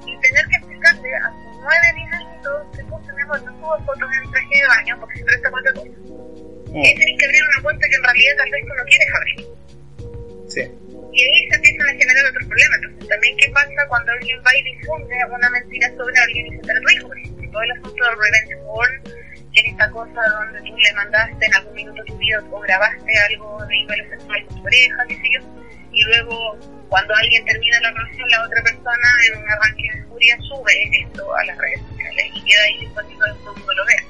y tener que explicarle a sus nueve, diez añitos que tenemos no subo fotos en traje de baño porque siempre está cualquier cosa. Mm. Y tienes que abrir una cuenta que en realidad tal vez tú no quieres abrir. Sí. Y ahí se empiezan a generar otros problemas. Entonces, también, ¿qué pasa cuando alguien va y difunde una mentira sobre alguien y se trata tu hijo? Por ejemplo, todo el asunto del revenge es esta cosa donde tú le mandaste en algún minuto tu vida o grabaste algo de índole sexual con tu pareja, qué sé yo, y luego, cuando alguien termina la relación, la otra persona, en un arranque de furia, sube esto a las redes sociales y queda ahí disponible que todo el mundo lo vea.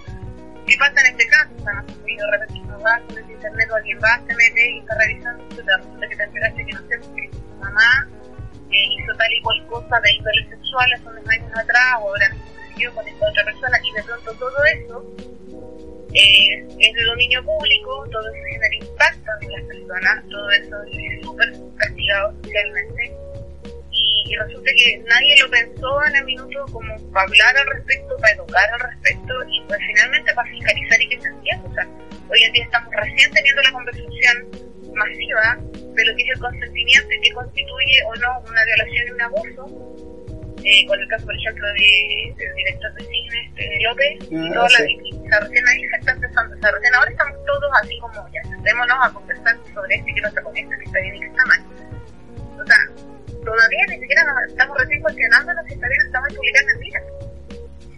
¿Qué pasa en este caso? O sea, no de repente uno va el internet o alguien va, se mete y está revisando y te resulta que te enteraste que no sé, porque tu mamá eh, hizo tal y cual cosa de índole sexual hace unos años atrás o ahora con esta otra persona y de pronto todo eso eh, es de dominio público, todo eso genera impacto en las personas, todo eso es súper castigado socialmente y resulta que nadie lo pensó en el minuto como para hablar al respecto, para educar al respecto y pues finalmente para fiscalizar y que se entienda. O sea, hoy en día estamos recién teniendo la conversación masiva de lo que es el consentimiento y que constituye o no una violación y un abuso. Eh, con el caso, por ejemplo, de, del director de cine este, López y Ah, toda la sí. recién ahí se está empezando, o sea, recién ahora estamos todos así como ya, sentémonos a conversar sobre esto y que no se conecta, que está bien y que está mal. O sea, todavía ni siquiera nos estamos recién cuestionándonos si está bien o está mal publicar mentiras.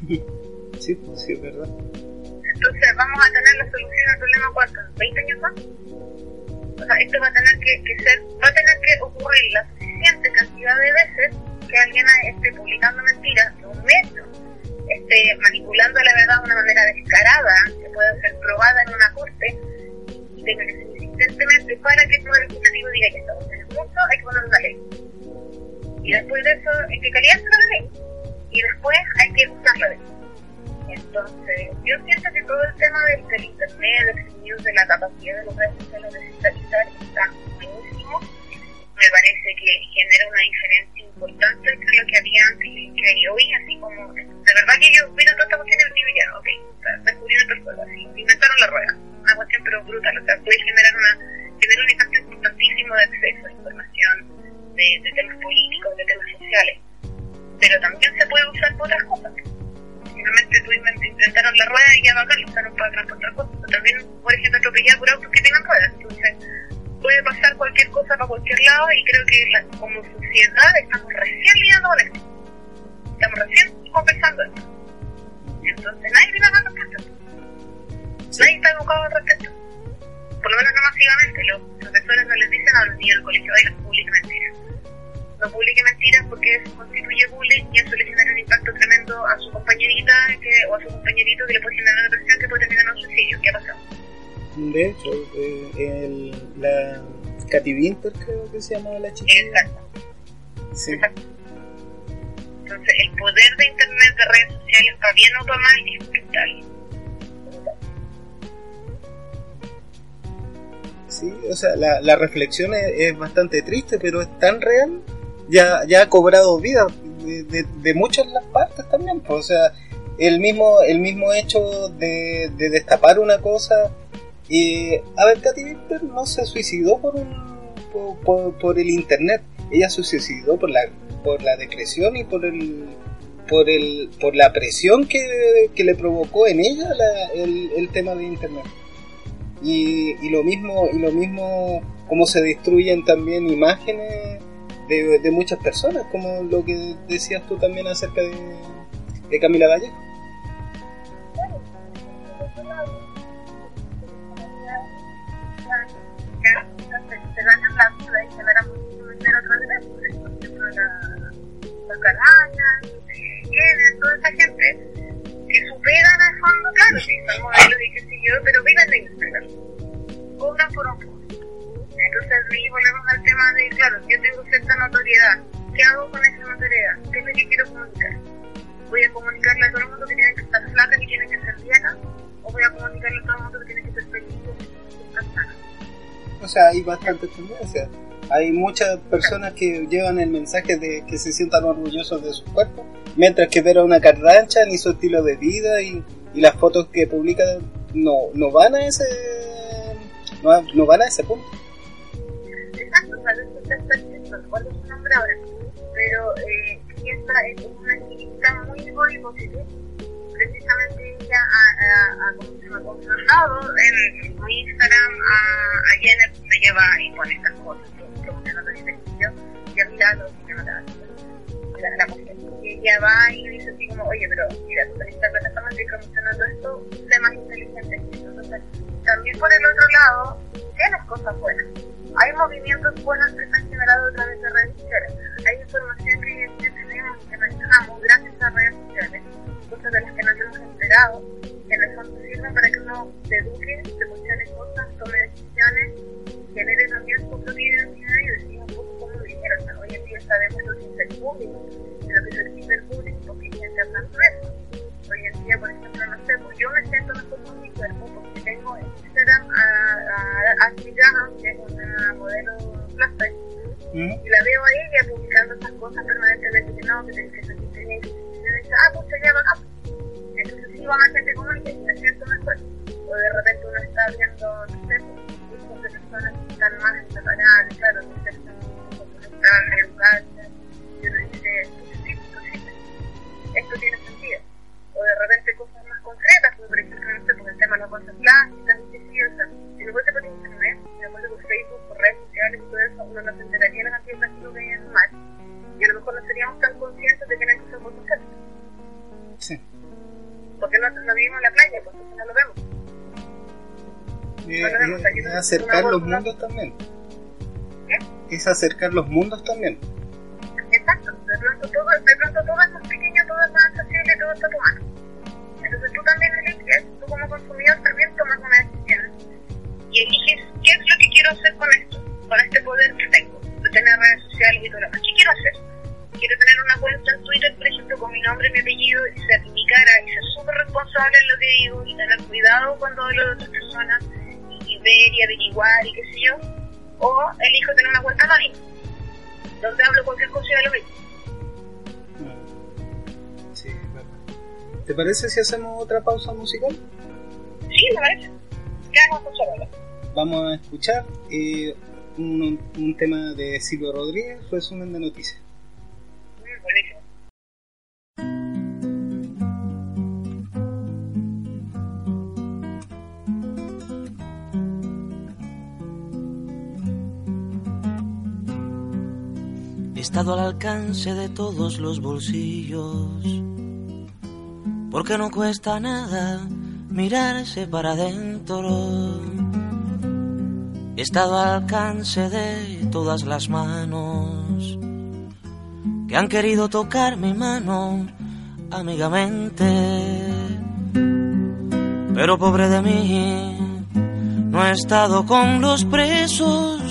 Sí, pues sí, es verdad. Entonces vamos a tener la solución al problema cuánto, ¿En 20 años más. O sea, esto va a tener que, que ser, va a tener que ocurrir la suficiente cantidad de veces que alguien esté publicando mentiras, que un medio esté manipulando la verdad de una manera descarada, que pueda ser probada en una corte, y tenga que insistentemente para que el poder legislativo diga que estamos en mundo, hay que poner una ley. Y después de eso hay que callarse la ley, y después hay que usar la ley. Entonces, yo siento que todo el tema del, internet, del news, de la capacidad de los redes sociales de digitalizar está buenísimo. Me parece que genera una diferencia importante entre lo que había antes y que hay hoy, así como, de verdad que yo miro toda esta cuestión y digo ya, ok, descubrieron otras cosas, así, inventaron la rueda, una cuestión pero brutal, o sea, puede generar una, generar un impacto importantísimo de acceso a información, de, de temas políticos, de temas sociales, pero también se puede usar para otras cosas finalmente tú invent- inventaron la rueda y ya bacán, lo usaron para transportar cosas. Pero también, ejemplo, atropellar por autos que tengan ruedas. Entonces, puede pasar cualquier cosa para cualquier lado y creo que la- como sociedad estamos recién lidiando con esto. Estamos recién conversando esto. Entonces, nadie viene a dar respuesta. Nadie está educado al respecto. Por lo menos no masivamente. Los profesores no les dicen a los niños del colegio, oigan, publique mentiras no publique mentiras porque eso constituye bullying y eso le genera un impacto tremendo a su compañerita que, o a su compañerito que le puede generar depresión que puede terminar en un suicidio. ¿Qué ha pasado? De hecho, eh, el, la Katy Winter creo que se llama la chica. Exacto. Sí. Exacto. Entonces, el poder de Internet, de redes sociales, para bien o para mal, es brutal. Brutal. Sí, o sea, la, la reflexión es, es bastante triste, pero es tan real, ya, ya ha cobrado vida de, de, de muchas las partes también. pues, o sea, el mismo, el mismo hecho de, de destapar una cosa. Y, a ver, Katy Winter no se suicidó por, un, por, por, por el internet, ella se suicidó por la, por depresión y por el. Por, el, por la presión que, le provocó en ella la- el, tema de internet y, y lo mismo y lo mismo como se destruyen también imágenes de, de muchas personas como lo que decías tú también acerca de, de Camila Vallejo se ganan la vida y generan mucho dinero a través de eso. Por ejemplo, la- los canales, tienen toda esa gente que superan al fondo, claro, sí, son modelos y qué sé yo, pero viven de Instagram. Cobran por un post. Entonces ahí volvemos al tema de, claro, yo tengo cierta notoriedad. ¿Qué hago con esa notoriedad? ¿Qué es lo que quiero comunicar? ¿Voy a comunicarle a todo el mundo que tienen que estar flacas y tienen que ser viejas? ¿O voy a comunicarle a todo el mundo que tienen que ser felices y que estar? O sea hay bastantes tendencias hay muchas personas que llevan el mensaje de que se sientan orgullosos de su cuerpo mientras que ver a una Kardashian y su estilo de vida y, las fotos que publica no, no van a ese no, no van a ese punto Exacto, recuerdo su nombre ahora, pero eh, es una activista muy body. Precisamente ella ha, ha, ha, en su Instagram a, a Jenner, se lleva y pone estas cosas, promocionando el ejercicio, y al final lo que la la, mujer. Y ella va y dice así como, oye, pero mira, esta plataforma, estoy promocionando esto, sé más inteligente que esto. Entonces, también por el otro lado, tienes cosas buenas. Hay movimientos buenos que se han generado a través de redes sociales. Hay información que tenemos y que manejamos gracias a redes sociales, cosas de las que nos hemos enterado, que en el fondo sirven para que uno se eduque, se cuestione cosas, tome decisiones, genere también su propia identidad y decida un poco cómo vivir. O sea, hoy en día sabemos lo que es el de lo que es el ciberbullying, porque hay gente hablando de eso. Hoy en día, por ejemplo, no sé, pues yo me siento mejor con mi cuerpo porque tengo en Instagram a, a, a que es una modelo plus size, Y la veo a ella publicando esas cosas permanentemente, que no, que tenés que sentirte bien, ah, pues se llama. Entonces sí va más gente como que me siento mejor. O de repente uno está viendo, no sé, grupos de personas que están más separadas, claro, que están educadas, y uno dice, sí, sí, esto tiene sentido. O de repente cosas más concretas, como por ejemplo, no porque el tema de las cosas plásticas, y sí, o sea, y después te por internet, y después por Facebook, por redes sociales y todo eso, uno no se enteraría de las de que hay en mal. Y a lo mejor no seríamos tan conscientes de que no hay cosas. Porque no, no vivimos en la playa, pues no lo vemos. Eh, No lo vemos, es acercar los mundos también. ¿Qué? Es acercar los mundos también. Exacto, de pronto todo, de pronto todo es más pequeño, todo es más accesible, todo está mano. Entonces tú también eliges, tú como consumidor también tomas una decisión y eliges qué es lo que quiero hacer con esto, con este poder que tengo, de tener redes sociales y todo lo demás. ¿Qué quiero hacer? Quiero tener una cuenta en Twitter, por ejemplo, con mi nombre y mi apellido y ser mi cara y ser súper responsable en lo que digo y tener cuidado cuando hablo de otras personas y ver y averiguar y qué sé yo. O elijo tener una cuenta anónima, donde hablo cualquier cosa de lo mismo. Sí, es verdad. ¿Te parece si hacemos otra pausa musical? Sí, me parece. ¿Qué vamos a escuchar ahora? Vamos a escuchar eh, un, un tema de Silvio Rodríguez, resumen de noticias. He estado al alcance de todos los bolsillos, porque no cuesta nada mirarse para adentro. He estado al alcance de todas las manos que han querido tocar mi mano amigamente. Pero pobre de mí, no he estado con los presos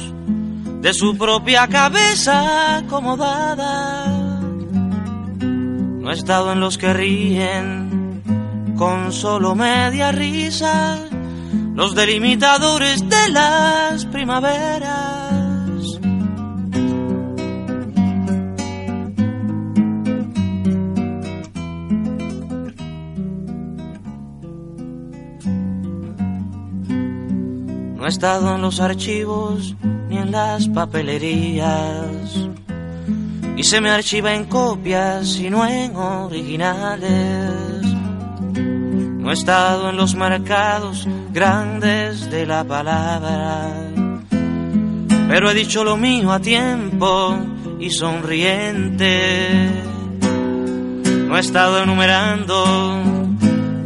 de su propia cabeza acomodada. No he estado en los que ríen con solo media risa, los delimitadores de las primaveras. He estado en los archivos ni en las papelerías. Y se me archiva en copias y no en originales. No he estado en los mercados grandes de la palabra. Pero he dicho lo mío a tiempo y sonriente. No he estado enumerando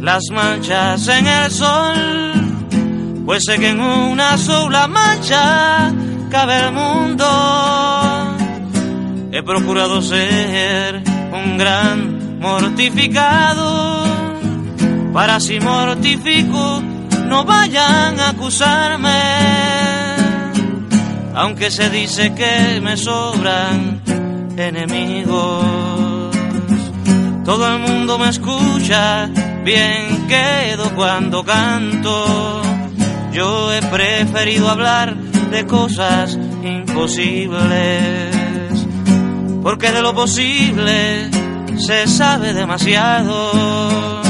las manchas en el sol pues sé que en una sola mancha cabe el mundo. He procurado ser un gran mortificado, para si mortifico no vayan a acusarme, aunque se dice que me sobran enemigos. Todo el mundo me escucha, bien quedo cuando canto. Yo he preferido hablar de cosas imposibles, porque de lo posible se sabe demasiado.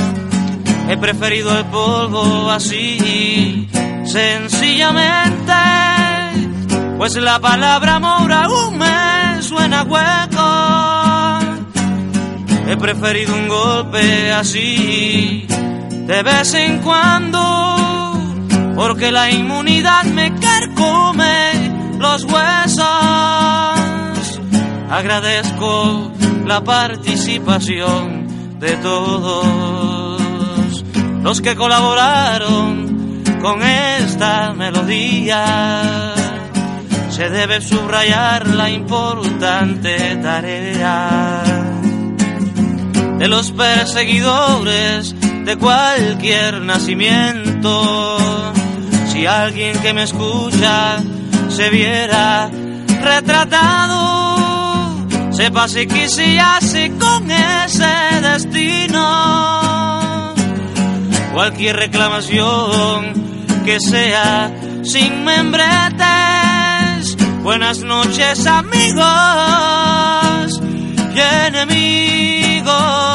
He preferido el polvo así, sencillamente, pues la palabra amor aún me suena hueco. He preferido un golpe así, de vez en cuando porque la inmunidad me carcome los huesos. Agradezco la participación de todos los que colaboraron con esta melodía. Se debe subrayar la importante tarea de los perseguidores de cualquier nacimiento. Si alguien que me escucha se viera retratado, sepa si que se hace con ese destino. Cualquier reclamación que sea sin membretes, Buenas noches amigos y enemigos.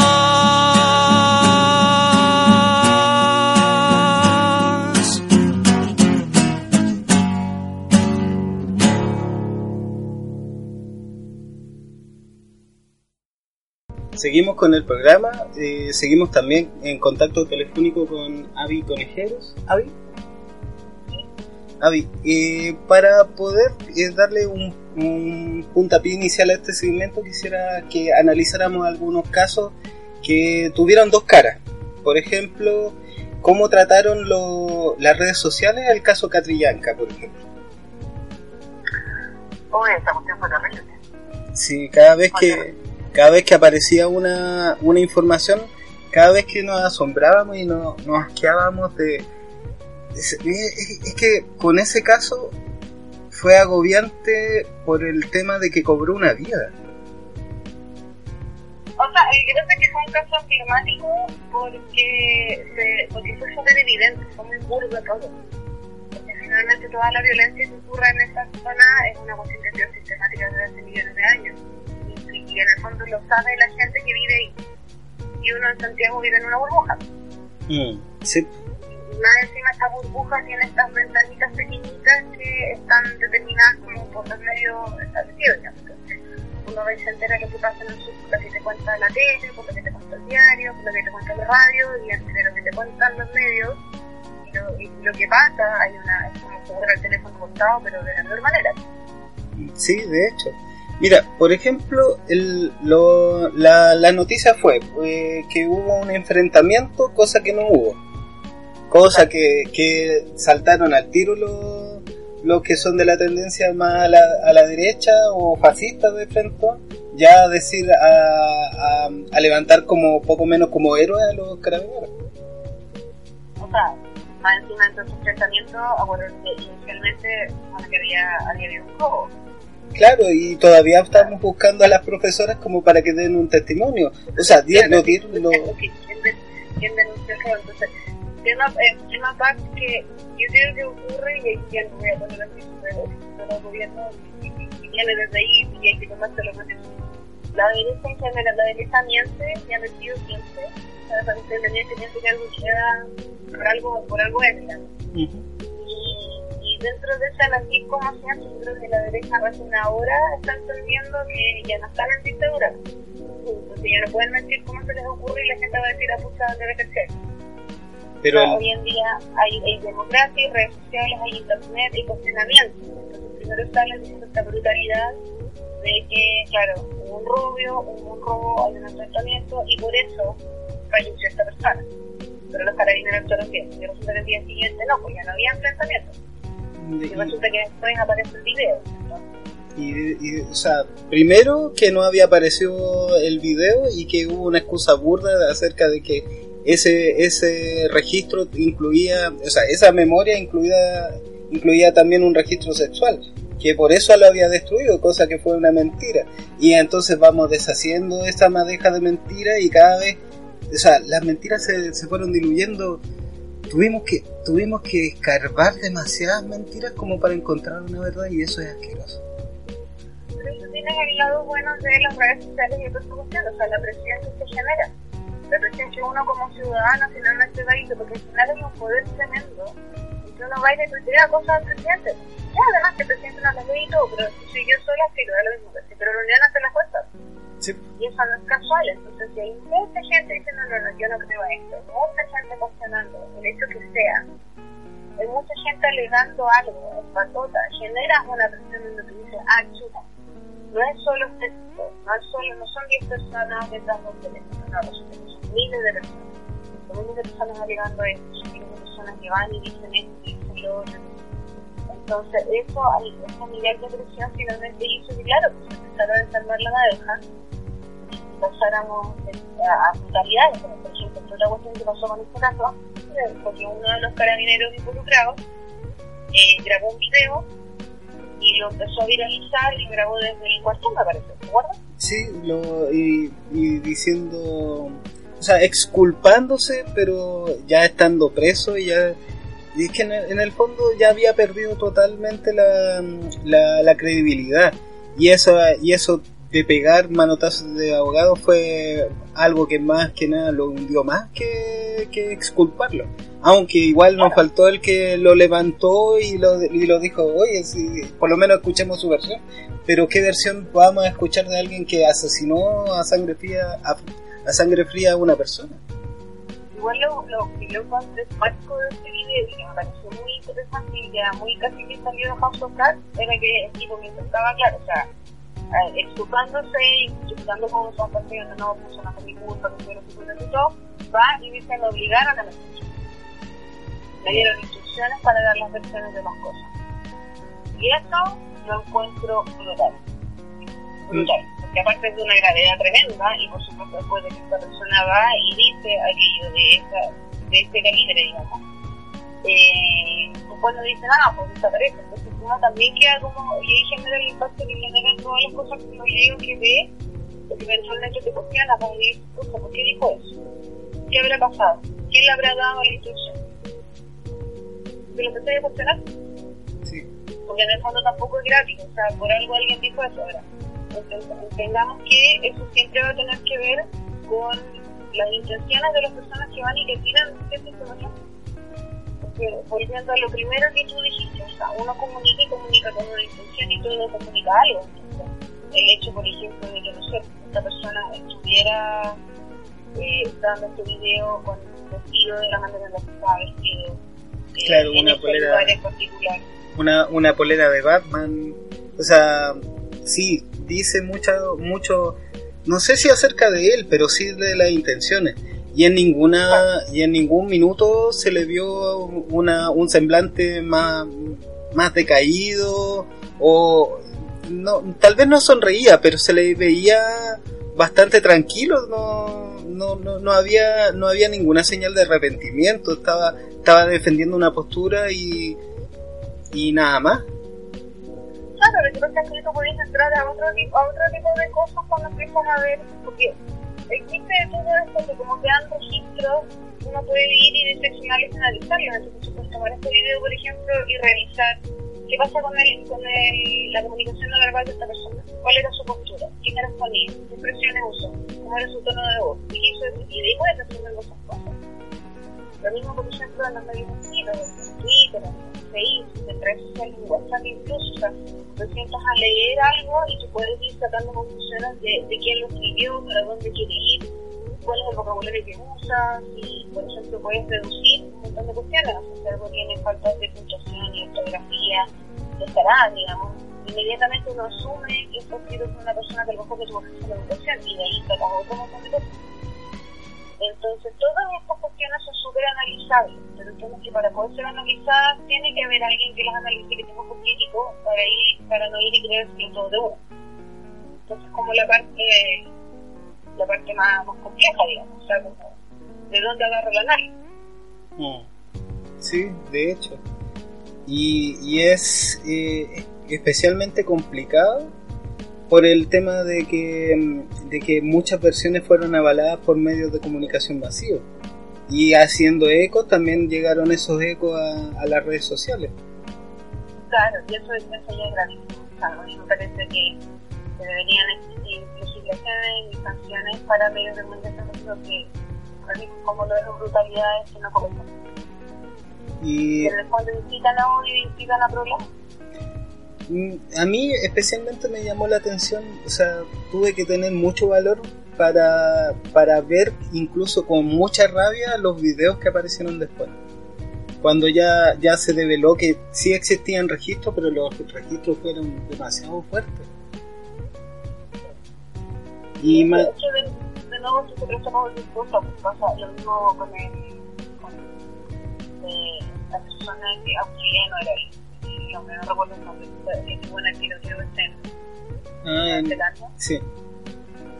Seguimos con el programa, eh, seguimos también en contacto telefónico con Avi Conejeros. Avi. Avi, eh, para poder eh, darle un, un puntapié inicial a este segmento, quisiera que analizáramos algunos casos que tuvieron dos caras. Por ejemplo, cómo trataron lo- las redes sociales el caso Catrillanca, por ejemplo. Oye, esta cuestión fue terrible. Sí, cada vez que cada vez que aparecía una, una información, cada vez que nos asombrábamos y nos, nos asqueábamos de... Es, es- es que con ese caso fue agobiante por el tema de que cobró una vida. O sea, creo que fue un caso afirmático porque, se, porque fue súper evidente, fue muy burdo todo. Porque finalmente toda la violencia que ocurre en esta zona es una cuestión sistemática desde hace millones de años. Y, en el fondo lo sabe la gente que vive ahí. Y uno en Santiago vive en una burbuja. Mm, sí, Y más encima esta burbuja tiene estas ventanitas pequeñitas que están determinadas como por los medios establecidos. uno ve y se entera lo que pasa en el sur por lo que te cuenta la tele, por lo que te cuenta el diario, por lo que te cuenta la radio, y entre lo que te cuentan los medios y lo, y lo que pasa, hay una, es como jugar el teléfono cortado, pero de la mejor manera. sí, de hecho. Mira, por ejemplo, el, lo, la, la noticia fue eh, que hubo un enfrentamiento, cosa que no hubo. Cosa que, que saltaron al tiro los, los que son de la tendencia más a la, a la derecha o fascistas de frente, ya decir, a, a, a levantar como poco menos como héroes a los carabineros. O sea, más encima de esos enfrentamientos, acuérdense inicialmente había, había habido un robo. Claro, y todavía estamos buscando a las profesoras como para que den un testimonio. O sea, di- lo dieron, lo- ¿Quién, de- quién denunció robo? Entonces, tema, eh, tema PAC que yo creo que ocurre y ya no voy a poner así pero el gobierno viene desde ahí y hay que tomárselo con eso. La derecha en general, la derecha miente y ha mentido siempre. O sea, tenía que miente que algo queda por algo, por algo es, dentro de esa siempre, yo creo que la derecha recién ahora está entendiendo que ya no están en dictadura. Entonces ya no pueden mentir cómo se les ocurre y la gente va a decir, ah, pucha, debe crecer. Pero O sea, el- hoy en día hay, hay democracia, hay redes sociales, hay internet, hay cuestionamiento. Entonces primero salen diciendo esta brutalidad de que, claro, hubo un robio, hubo un robo, hay un enfrentamiento y por eso falleció esta persona. Pero los carabineros actuaron bien. Y resulta que el día siguiente no, pues ya no había enfrentamiento. Y resulta que después aparece el video. ¿no? Y, y, o sea, primero que no había aparecido el video y que hubo una excusa burda de- acerca de que ese ese registro incluía, o sea, esa memoria incluía incluía también un registro sexual, que por eso lo había destruido, cosa que fue una mentira. Y entonces vamos deshaciendo esta madeja de mentiras y cada vez, o sea, las mentiras se, se fueron diluyendo. Tuvimos que tuvimos que escarbar demasiadas mentiras como para encontrar una verdad y eso es asqueroso. Pero eso tiene el lado bueno de las redes sociales y otras cuestiones, o sea, la presión que se genera. La presión que uno como ciudadano finalmente va a ir, porque al final hay un poder tremendo, y que uno va a ir a pedir cosas al presidente. Ya, además que el presidente no las ve y todo, pero si yo sola, sí, lo da lo mismo, pero la Unión hace las cuentas. Sí. Y eso no es casual, entonces hay mucha gente diciendo, no, no, yo no creo a esto, mucha gente cuestionando el hecho que sea, hay mucha gente alegando algo, en patota, generas una presión donde tú dices, ah, chuta, no es solo este tipo, no es solo, no son 10 personas detrás de un teléfono, no, son miles de personas, son miles de personas alegando esto, son miles de personas que van y dicen esto y dicen lo otro. Entonces, eso, esa nivel de presión finalmente hizo que, claro, pues se empezara a desarmar la madeja eh, a, brutalidades, como por ejemplo, otra cuestión que pasó con este caso, porque uno de los carabineros involucrados eh, grabó un video y lo empezó a viralizar y grabó desde el cuartel, me parece, ¿te acuerdas? Sí, lo, y, diciendo, o sea, exculpándose, pero ya estando preso y ya Y es que en el, en fondo ya había perdido totalmente la, la, la credibilidad. Y eso, y eso de pegar manotazos de abogado fue algo que más que nada lo hundió más que, que exculparlo. Aunque igual nos faltó el que lo levantó y lo, y lo dijo, oye, si, por lo menos escuchemos su versión. Pero ¿qué versión vamos a escuchar de alguien que asesinó a sangre fría a, a sangre fría a una persona? Igual lo, lo que yo encontré mágico de este video y que me pareció muy interesante y era muy casi que salió de House of Cards era que el tipo mientras estaba claro, o sea, eh, exculpándose y justificando con su actuación, no, pues no fue mi culpa, no fue lo que fue y todo, va y dice me obligaron a la menstruación. Le dieron instrucciones para dar las versiones de las cosas. Y eso lo encuentro brutal. Brutal. Porque aparte es de una gravedad tremenda, y por supuesto después de que esta persona va y dice aquello de, esa, de este calibre, digamos, eh, después no dicen nada, pues desaparece. Entonces uno también queda como, y ahí genera el impacto que generan todas las cosas que uno llega que ve, porque eventualmente te cuestiona, como dices, ¿por qué dijo eso? ¿Qué habrá pasado? ¿Quién le habrá dado la instrucción? ¿Te lo empecé a cuestionar? Sí. porque en el fondo tampoco es gratis, o sea, por algo alguien dijo eso ahora. Entonces, entendamos que eso siempre va a tener que ver con las intenciones de las personas que van y que tiran cierta información. Porque, volviendo a lo primero que tú dijiste, o sea, uno comunica y comunica con una intención y todo comunica algo. Entonces, el hecho, por ejemplo, de que, no sé, esta persona estuviera eh, dando este video con vestido de la manera en la que estaba vestido, eh, Claro, en una ese polera- lugar en particular. una, una polera de Batman. O sea, sí, dice mucho, mucho, no sé si acerca de él, pero sí de las intenciones. Y en ninguna, y en ningún minuto se le vio una, un semblante más, más decaído o no, tal vez no sonreía, pero se le veía bastante tranquilo, no, no, no, no había, no había ninguna señal de arrepentimiento, estaba, estaba defendiendo una postura y, y nada más. Claro, lo que pasa que tú puedes entrar a otro, tipo, a otro tipo de cosas cuando empiezas a ver, porque existe todo esto que como quedan registros, uno puede ir y diseccionarlos y analizarlos. Entonces puedes tomar este video, por ejemplo, y revisar qué pasa con, el, con el, la comunicación no verbal de esta persona, cuál era su postura, qué cara ponía, qué expresiones usó, cómo era su tono de voz, qué decir, y de ahí puedes aprender cosas. Lo mismo, por ejemplo, en los medios en Twitter, en En redes sociales, en WhatsApp incluso. O sea, te sientas a leer algo y tú puedes ir sacando conclusiones de, de quién lo escribió, para dónde quiere ir, cuál es el vocabulario que usa, y por ejemplo puedes deducir un montón de cuestiones. O sea, algo tiene faltas de puntuación y ortografía, estará, digamos. Inmediatamente uno asume que está escrito por una persona que a lo mejor que tuvo acceso a la educación y de ahí sacas otro montón de cosas. Entonces, todas estas cuestiones son súper analizables, pero entiendo que para poder ser analizadas tiene que haber alguien que las analice que tenga un crítico para, ir, para no ir y creerse todo de uno. Entonces, como la parte, la parte más, compleja, digamos, o sea, como de dónde agarro el análisis. Sí, de hecho. Y, y es eh, especialmente complicado por el tema de que, de que muchas versiones fueron avaladas por medios de comunicación masivos. Y haciendo eco también llegaron esos ecos a, a las redes sociales. Claro, y eso, eso ya es gravísimo. O sea, a mí me parece que, deberían existir legislaciones y sanciones para medios de comunicación que, como lo las brutalidades que no cometen. Y que en el fondo incitan a odio y incitan a problemas. A mí especialmente me llamó la atención, o sea, tuve que tener mucho valor para, para ver incluso con mucha rabia los videos que aparecieron después. Cuando ya, ya se develó que sí existían registros, pero los registros fueron demasiado fuertes. Y de de, de nuevo, si se presta por dispuesta, pues pasa lo mismo con el. con eh, la persona que australiano era el. El no recuerdo el nombre, que tuvo este ah, en sí,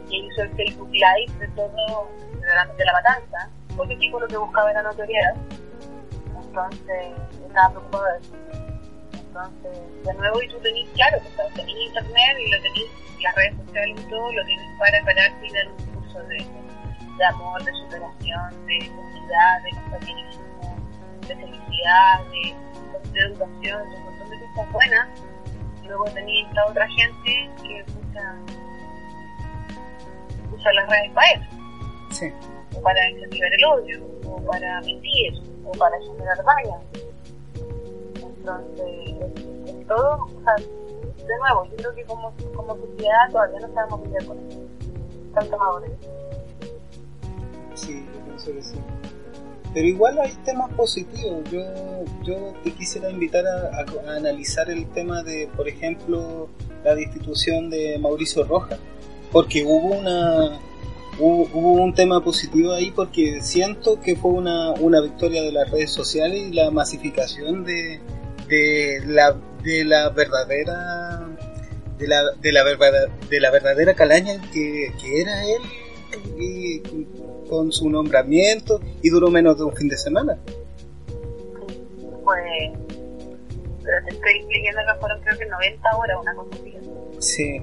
que hizo el Facebook Live de todo, de la, de la matanza, porque el tipo lo que buscaba era notoriedad. Entonces, estaba preocupado de eso. Entonces, de nuevo, y tú tenés, claro, sea, tenés internet y lo tenés, las redes sociales y todo, lo tienes para pararte y dar un curso de, de amor, de superación, de comunidad, de compañerismo, de felicidad, de, de educación, de cosas buenas. Luego tenía esta otra gente que usa, usa las redes para eso. Sí. O para incentivar el odio, o para mentir, o para generar daño. Entonces, es, es todo, o sea, de nuevo, yo creo que como, como sociedad todavía no sabemos lidiar con eso. Tanto madurez. Sí, yo pienso que sí. Pero igual hay temas positivos. Yo, yo te quisiera invitar a, analizar el tema de, por ejemplo, la destitución de Mauricio Rojas. Porque hubo una hubo, un tema positivo ahí porque siento que fue una, una victoria de las redes sociales y la masificación de, de la de la verdadera de la, de la verdadera calaña que, que era él y con su nombramiento y duró menos de un fin de semana. Pues, pero te estoy leyendo que fueron creo que 90 horas, una cosa así. Sí,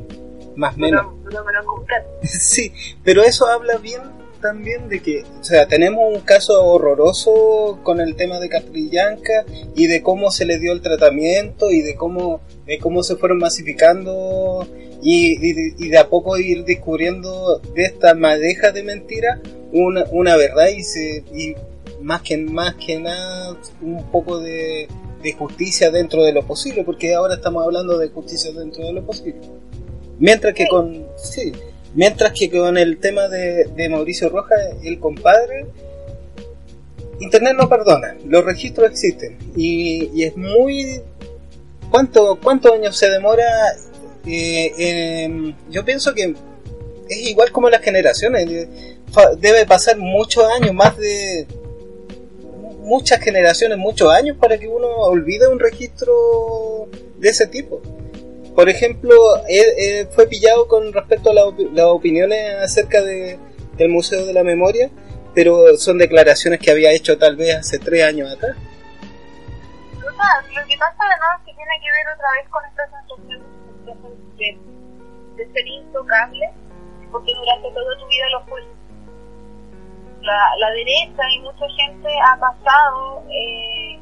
más o menos. Duró, duró menos que un. Sí, pero eso habla bien también de que, o sea, tenemos un caso horroroso con el tema de Catrillanca y de cómo se le dio el tratamiento y de cómo, de cómo se fueron masificando y, y de, y de a poco ir descubriendo de esta madeja de mentira una, una verdad y, se, y más que más que nada un poco de, de justicia dentro de lo posible, porque ahora estamos hablando de justicia dentro de lo posible. Mientras que Sí. con sí, mientras que con el tema de, Mauricio Rojas, el compadre, Internet no perdona, los registros existen y, es muy ¿cuánto, cuántos años se demora? Eh, yo pienso que es igual como las generaciones, eh, debe pasar muchos años, más de muchas generaciones, muchos años para que uno olvide un registro de ese tipo. Por ejemplo, él, él fue pillado con respecto a la las opiniones acerca de, del Museo de la Memoria, pero son declaraciones que había hecho tal vez hace tres años atrás. Lo que pasa es que tiene que ver otra vez con esta sensación de, ser intocable, porque durante toda tu vida lo fuiste. La, la derecha y mucha gente ha pasado, eh,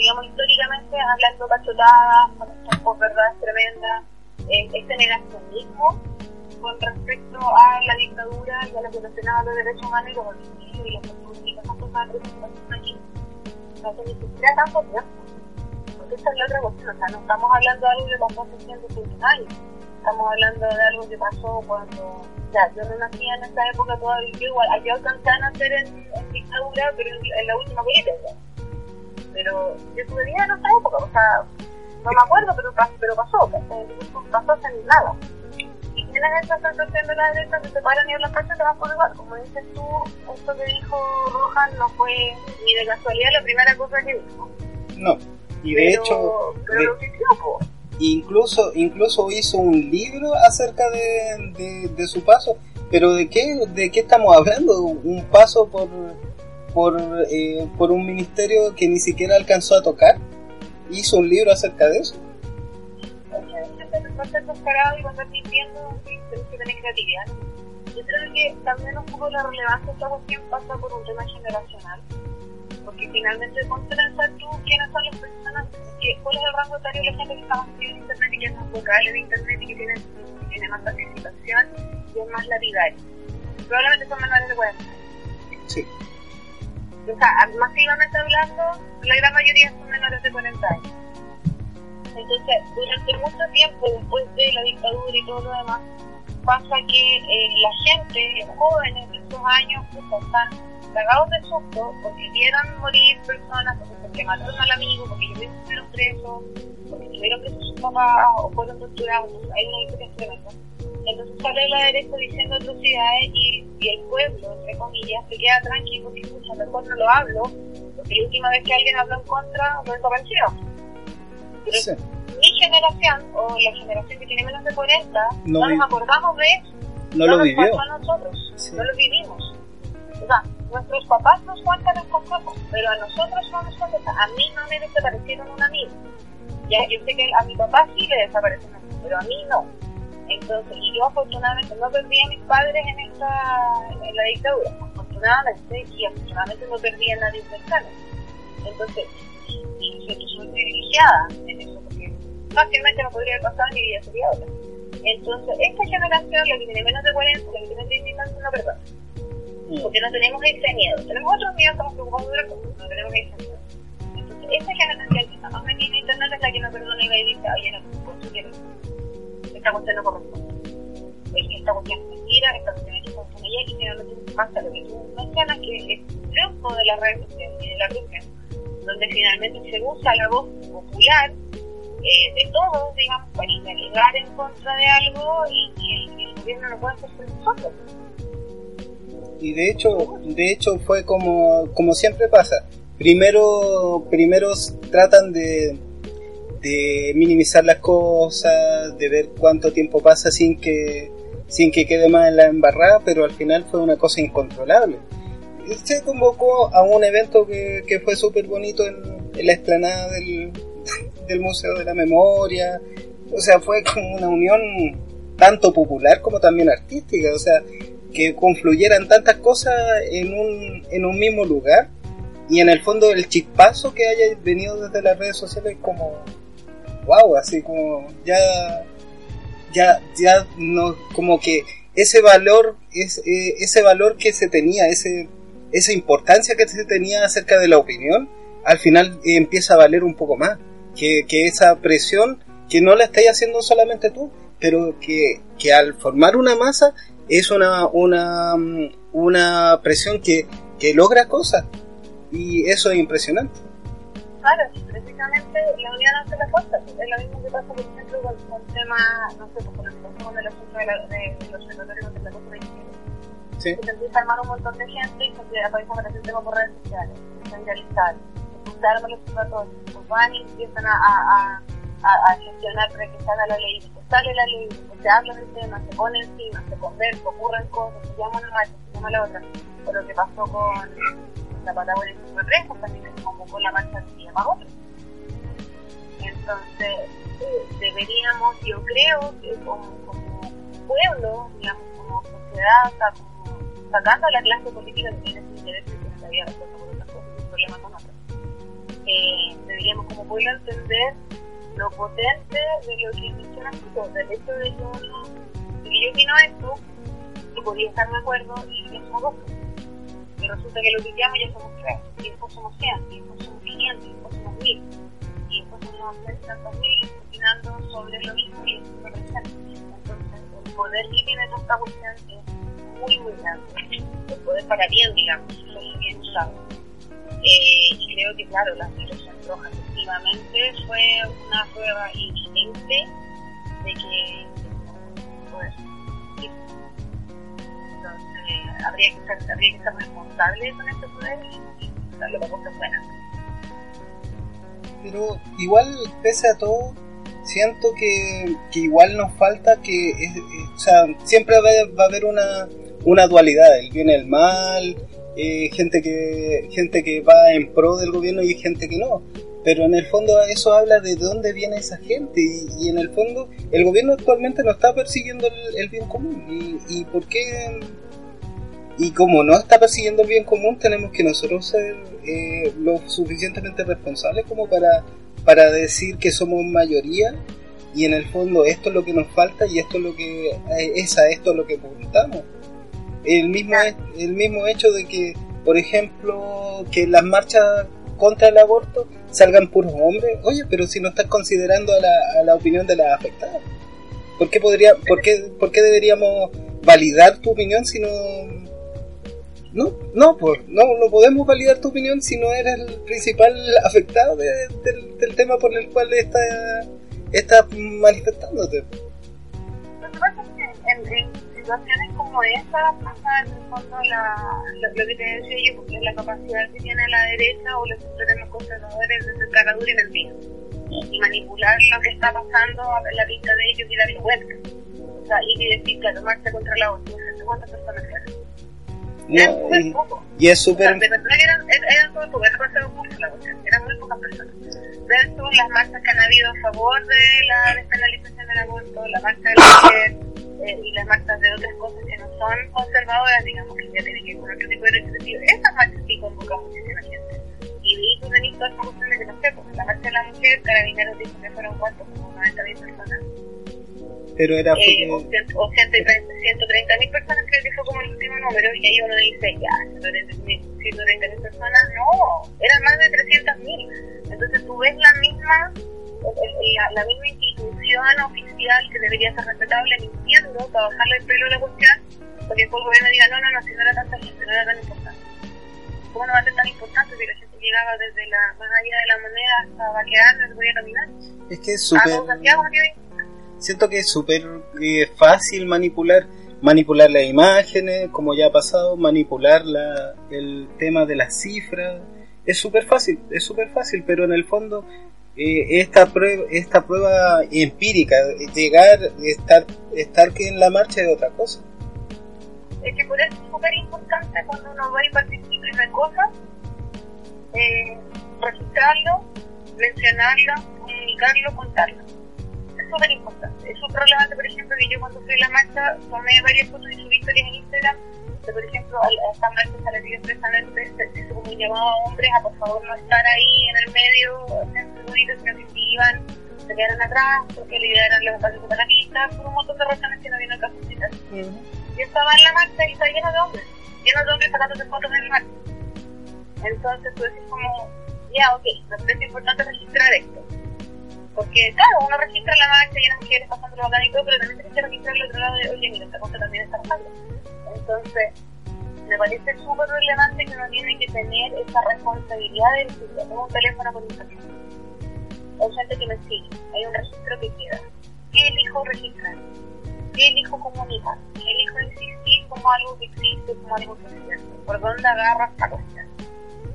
digamos, históricamente hablando cachotadas, con estas posverdades tremendas, eh, este negacionismo con respecto a la dictadura y a la violación a los derechos humanos y los homicidios y las y esas cosas que aquí. No ni siquiera tanto tiempo. Porque esta es la otra cuestión, o sea, no estamos hablando de algo que pasó hace 150 años. Estamos hablando de algo que pasó cuando, ya, yo no nací en esa época todavía, igual, yo alcancé a nacer en dictadura, pero en, en la última política. Pero yo tuve vida en esa época, o sea, no me acuerdo, pero, pero pasó, pasó hace nada. Y tienes esa sensación de la derecha que se paran y hablan cacho, te vas por igual. Como dices tú, esto que dijo Rojas no fue ni de casualidad la primera cosa que dijo. No. Y de pero, hecho, pero de- lo que incluso incluso hizo un libro acerca de, de, de su paso pero de qué de qué estamos hablando un paso por por eh, por un ministerio que ni siquiera alcanzó a tocar hizo un libro acerca de eso. Yo creo que también un poco la relevancia de esta cuestión pasa por un tema generacional. Porque finalmente ponte a pensar tú quiénes son las personas, que, cuál es el rango etario de la gente que está más en internet y que es más vocal en internet y que tiene, tiene más participación y es más lapidario. Probablemente son menores de 40 sí o sea, masivamente hablando, la gran mayoría son menores de 40 años. Entonces, durante mucho tiempo, después de la dictadura y todo lo demás, pasa que eh, la gente, los jóvenes de esos años, pues, están cagados de susto porque vieron morir personas, porque mataron al amigo, porque ellos fueron presos, porque tuvieron que sus papás o fueron torturados. Hay una historia tremenda. Entonces sale la derecha diciendo atrocidades y, y el pueblo, entre comillas, se queda tranquilo porque escucha, mejor no lo hablo, porque la última vez que alguien habló en contra lo desapareció. Pero Sí. mi generación, o la generación que tiene menos de 40, No no, nos acordamos de eso. no lo nos vivió pasó a nosotros, Sí. no lo vivimos. O sea, nuestros papás nos cuentan estos cosas, pero a nosotros no nos cuentan. A mí no me desaparecieron un amigo. Ya, yo sé que a mi papá sí le amigo, pero a mí no. Entonces, y yo afortunadamente no perdí a mis padres en esta, en la dictadura, afortunadamente, y afortunadamente no perdí a nadie cercano. Entonces, y nosotros somos privilegiadas en eso, porque fácilmente no podría pasar mi vida sería otra. Entonces, esta generación, la que tiene menos de 40, la que tiene 30 años, no perdona. Porque no tenemos ese miedo. Tenemos otros miedos, estamos preocupados de otra cosa, no tenemos ese miedo. Entonces, esta generación que está más metida en internet es la que no perdona y va y dice, oye, no, por. Esta cuestión no corresponde. Esta cuestión es mentira, esta cuestión es y finalmente pasa lo que tú mencionas, que es triunfo de las redes sociales y de la región, donde finalmente se usa la voz popular eh, de todos, digamos, para interligar en contra de algo y, y el, el gobierno no puede hacer por nosotros. Y de hecho, de hecho fue como, como siempre pasa. Primero, primero tratan de, de minimizar las cosas, de ver cuánto tiempo pasa sin que, sin que quede más en la embarrada, pero al final fue una cosa incontrolable. Y se convocó a un evento que, que fue súper bonito en, en la explanada del, del Museo de la Memoria. O sea, fue como una unión tanto popular como también artística. O sea, que confluyeran tantas cosas en un, en un mismo lugar y en el fondo el chispazo que haya venido desde las redes sociales como wow así como ya ya ya no como que ese valor es, eh, ese valor que se tenía ese esa importancia que se tenía acerca de la opinión al final eh, empieza a valer un poco más que, que esa presión que no la estáis haciendo solamente tú pero que, que al formar una masa es una, una, una presión que, que logra cosas y eso es impresionante. Claro, la unión hace la fuerza. Es lo mismo que pasa, por ejemplo, con, con temas, no sé, pues, con del asunto de, la, de, de los secretarios de la cosa de Chile. Sí. Se empieza a armar un montón de gente y se empieza a aparecer el tema por redes sociales, se viralizar, se los observatorios, pues van y empiezan a, a, a, a gestionar para que salga la ley, se sale la ley, se habla del tema, se pone encima, se conversa, ocurren cosas, se llama una marcha, se llama la otra. O lo que pasó con la Patagonia 53, pues también se convocó la marcha se llama otra. Entonces, deberíamos, yo creo que como, como pueblo, digamos, como sociedad, como sacando a la clase política que tiene su interés y que se había resuelto por otras cosas, sin problema con otras, eh, deberíamos como pueblo entender lo potente de lo que mencionas del hecho de uno, de que yo opino esto, y podría estar de acuerdo, y ya somos dos. Y resulta que lo que llamo ya somos tres, y después somos 100, y después somos 500, y después somos 1000, 600 mil opinando sobre lo mismo y es. Entonces, el poder que tiene esta cuestión es muy, muy grande. El poder para bien, digamos, solo bien usado. Eh, y creo que, claro, la selección roja efectivamente fue una prueba evidente de que pues, entonces habría que ser, habría que ser responsable con este poder y, y darle la cosa buena. Pero igual, pese a todo, siento que, que igual nos falta que, es, o sea, siempre va, va a haber una, una dualidad, el bien y el mal, eh, gente que gente que va en pro del gobierno y gente que no. Pero en el fondo eso habla de dónde viene esa gente y, y en el fondo el gobierno actualmente no está persiguiendo el, el bien común y, y por qué y como no está persiguiendo el bien común tenemos que nosotros ser eh, lo suficientemente responsables como para para decir que somos mayoría y en el fondo esto es lo que nos falta y esto es lo que es a esto lo que apuntamos. El mismo el mismo hecho de que por ejemplo que las marchas contra el aborto salgan puros hombres oye pero si no estás considerando a la, a la opinión de las afectadas ¿por qué podría por qué, por qué deberíamos validar tu opinión si no no no pues no no podemos validar tu opinión si no eres el principal afectado de, del, tema por el cual está estás manifestándote. Lo que pasa es que en, situaciones como esa pasa en el fondo la, lo, lo, que te decía yo, porque la capacidad que tiene la derecha o los sectores conservadores de ser cara dura y mentir y manipular lo que está pasando a la vista de ellos y darle vuelta. O sea, y decir, claro, marcha contra la OTAN, no sé cuántas personas eran. No, y, poco. y es súper... O sea, de verdad que eran, eran súper pocos, mucho la cuestión, eran muy pocas personas. Versus las marchas que han habido a favor de la despenalización del aborto, la marcha de la mujer, eh, y las marchas de otras cosas que no son conservadoras, digamos que ya tienen que ir con otro tipo de derechos. Esas marchas sí convocan muchísima gente. Y, y de ahí tú tenés toda esa cuestión de que no sé, porque la marcha de la mujer, Carabineros dijo que fueron cuántos, como 90 mil personas. Pero era Eh, o, porque... cien- o 130 mil personas creo que fue como el último número y ahí uno dice ya 130 mil personas no eran más de 300 mil. Entonces tú ves la misma la, la misma institución oficial que debería ser respetable mintiendo para bajarle el pelo a la cuestión porque después el gobierno diga no no no si no era tanta gente no era tan importante. ¿cómo no va a ser tan importante si la gente llegaba desde la más allá de la moneda hasta vaquear no se podía caminar Es que es a súper... Siento que es súper eh, fácil manipular manipular las imágenes, como ya ha pasado, manipular la, el tema de las cifras. Es súper fácil, es súper fácil, pero en el fondo eh, esta prueba esta prueba empírica, llegar, estar, estar que en la marcha es otra cosa. es que por eso es súper importante cuando uno va y participa y ve cosas, eh, registrarlo, mencionarlo, comunicarlo, contarlo. Es súper importante. Es súper relevante, por ejemplo, que yo cuando fui a la marcha tomé varias fotos y subí historias en Instagram, que por ejemplo a, a esta marcha se le pidió expresamente, se hizo como un llamado a hombres a por favor no estar ahí en el medio, en seguridad, que si iban, se quedaron atrás, porque eran los espacios separatistas, por un montón de razones que no viene al caso de citar. Yo estaba en la marcha y estaba lleno de hombres, lleno de hombres sacándose fotos en la marcha. Entonces tú decís como, ya, ok, me parece importante registrar esto. Porque, claro, uno registra la marcha y las mujeres pasando lo todo, pero también tienes que registrar el otro lado de, oye, mira, esta cosa también está pasando. Entonces, me parece súper relevante que uno tiene que tener esa responsabilidad de decir, tengo un teléfono con internet. Hay gente que me sigue, hay un registro que queda. ¿Qué elijo registrar? ¿Qué elijo comunicar? ¿Qué elijo insistir como algo que existe, como algo que cierto? ¿Por dónde agarra esta cuestión?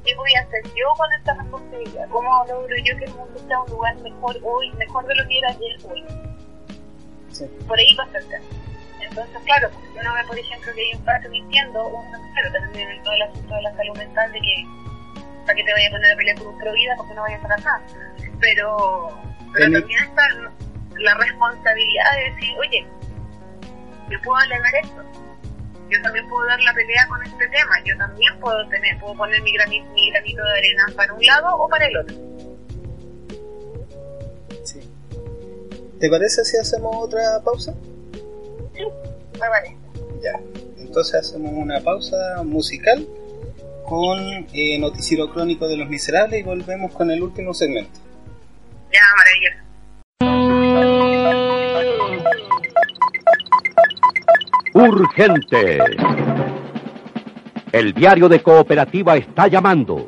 ¿Qué voy a hacer yo con esta responsabilidad? ¿Cómo logro yo que el mundo sea un lugar mejor hoy, mejor de lo que era ayer hoy? Sí. Por ahí va a ser Entonces, claro, pues, si uno ve, por ejemplo, que hay un caso mintiendo, uno, claro, también en todo el asunto de la salud mental de que para que te vaya a poner a pelear por pro vida porque no vaya a nada. Pero, pero también está la responsabilidad de decir, oye, yo puedo alegar esto, yo también puedo dar la pelea con este tema, yo también puedo tener, puedo poner mi granito, mi granito de arena para un lado o para el otro. Sí. ¿Te parece si hacemos otra pausa? Sí, me parece. Ya. Entonces hacemos una pausa musical con eh, Noticiero Crónico de los Miserables y volvemos con el último segmento. Ya, maravilloso. Urgente. El diario de cooperativa está llamando.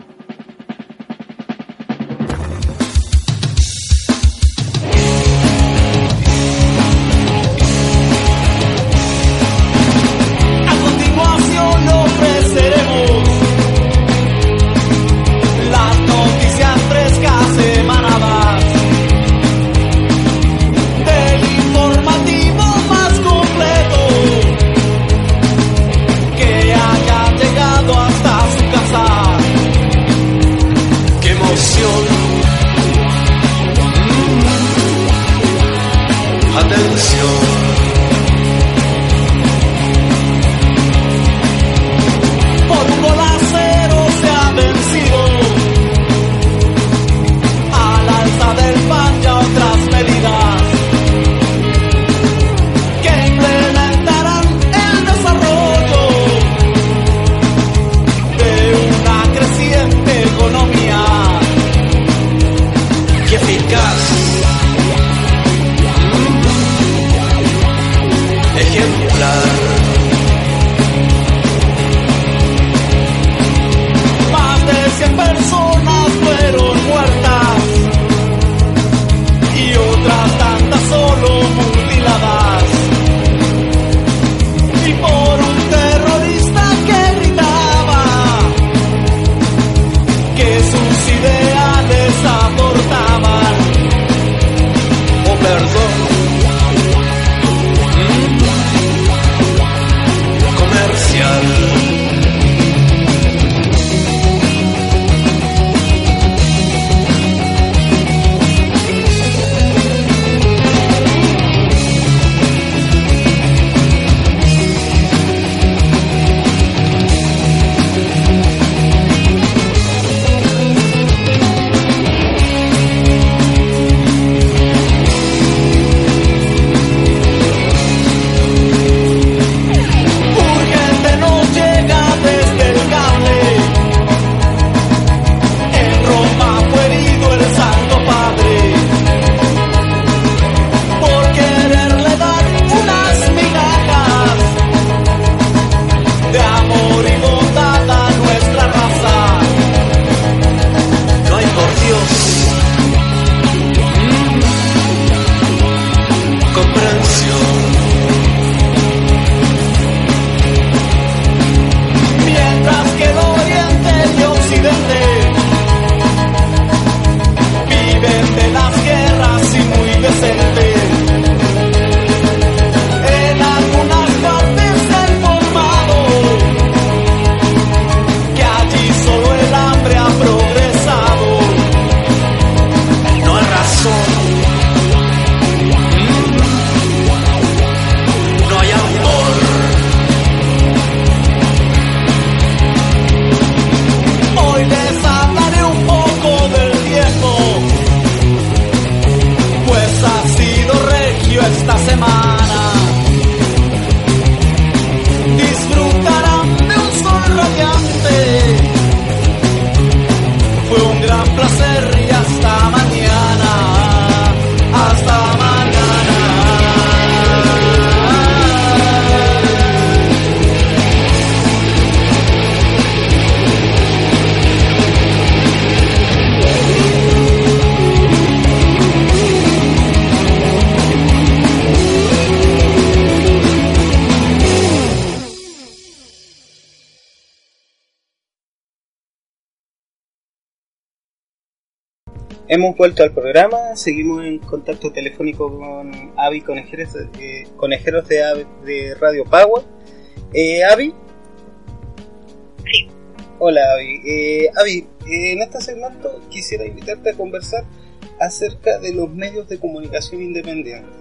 Hemos vuelto al programa, seguimos en contacto telefónico con Avi Conejeros, eh, conejeros de, de Radio Power. Eh, Avi. Sí. Hola Avi. Eh, Avi, eh, en este segmento quisiera invitarte a conversar acerca de los medios de comunicación independientes.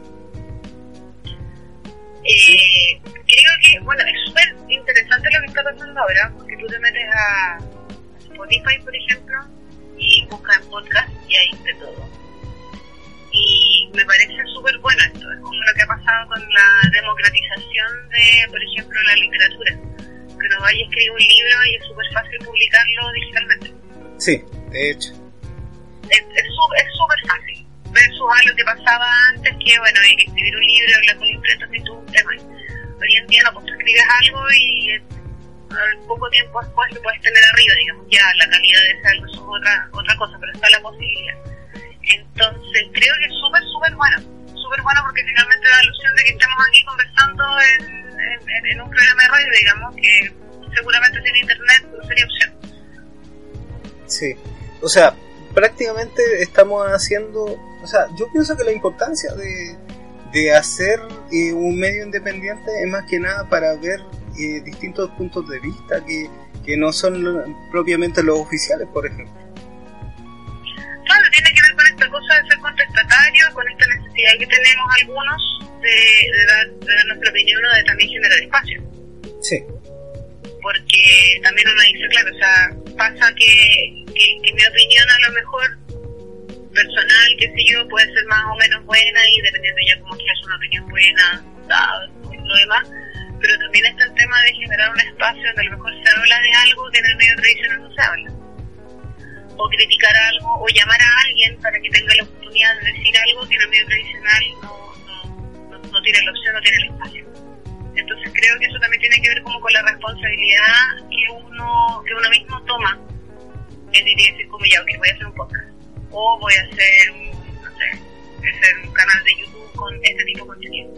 Eh, creo que, bueno, es súper interesante lo que está pasando ahora, porque tú te metes a Spotify, por ejemplo, y buscas en podcast y hay de todo. Y me parece súper bueno esto, es como lo que ha pasado con la democratización de, por ejemplo, la literatura. Que uno vaya a escribir un libro y es súper fácil publicarlo digitalmente. Sí, de hecho. es súper es fácil versus a lo que pasaba antes que bueno hay que escribir un libro hablar con imprentas y todo un tema hoy en día no pues tú escribes algo y poco tiempo después lo puedes tener arriba digamos ya la calidad de algo eso es otra otra cosa pero está la posibilidad. Entonces creo que es súper súper bueno súper bueno porque finalmente da la ilusión de que estemos aquí conversando en- en un programa de radio digamos que seguramente sin internet no sería opción. Sí, o sea, prácticamente estamos haciendo, o sea, yo pienso que la importancia de, de hacer eh, un medio independiente es más que nada para ver eh, distintos puntos de vista que, que no son propiamente los oficiales, por ejemplo. Claro, tiene que ver con esta cosa de ser contestatario, con esta necesidad que tenemos algunos de, de dar, de dar nuestra opinión o de también generar espacio. Sí, Porque también uno dice, claro, o sea, pasa que, que, que mi opinión a lo mejor personal, qué sé yo, puede ser más o menos buena y dependiendo ya cómo quieras una opinión buena, y lo demás. Pero también está el tema de generar un espacio donde a lo mejor se habla de algo que en el medio tradicional no se habla o criticar algo o llamar a alguien para que tenga la oportunidad de decir algo que en el medio tradicional no, no, no, no tiene la opción, no tiene el espacio. Entonces creo que eso también tiene que ver como con la responsabilidad que uno, que uno mismo toma en diría decir como ya, ok, voy a hacer un podcast o voy a hacer un, no sé, voy a hacer un canal de YouTube con este tipo de contenido.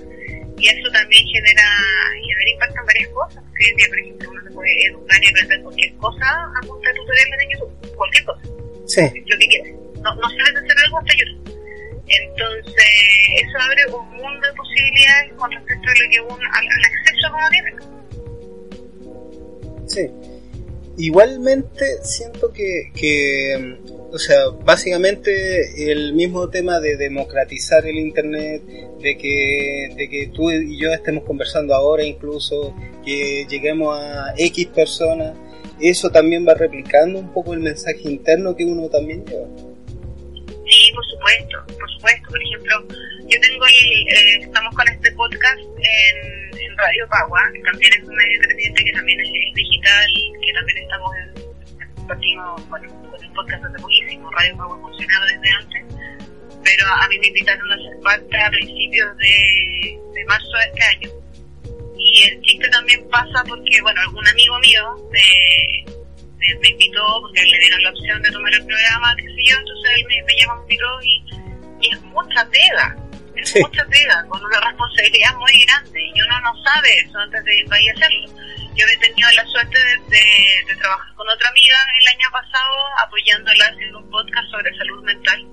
Y eso también genera, genera impacto en varias cosas. Porque hoy en día, por ejemplo, uno se puede educar y aprender cualquier cosa a punta de tutoriales de YouTube, cualquier cosa sí, lo que quieras. No, no sabes hacer algo hasta YouTube. Entonces, eso abre un mundo de posibilidades con respecto a lo que uno, al, al acceso uno tiene. sí. Igualmente siento que, que, o sea, básicamente el mismo tema de democratizar el Internet, de que, de que tú y yo estemos conversando ahora incluso, que lleguemos a X personas, eso también va replicando un poco el mensaje interno que uno también lleva. Sí, por supuesto, por supuesto. Por ejemplo, yo tengo el, eh, estamos con este podcast en, Radio Pagua, que también es un medio independiente que también es, es digital, que también estamos en, compartimos bueno, con el podcast hace poquísimo, Radio Pagua funcionaba desde antes, pero a mí me invitaron a ser parte a principios de, de marzo de este año. Y el chiste también pasa porque, bueno, algún amigo mío me, me, me invitó porque le dieron la opción de tomar el programa, qué sé yo, entonces él me, me llamó, invitó y, y es mucha pega, es Sí. mucha pega, con una responsabilidad muy grande y uno no sabe eso antes de ir a hacerlo. Yo he tenido la suerte de, de, de trabajar con otra amiga el año pasado apoyándola haciendo un podcast sobre salud mental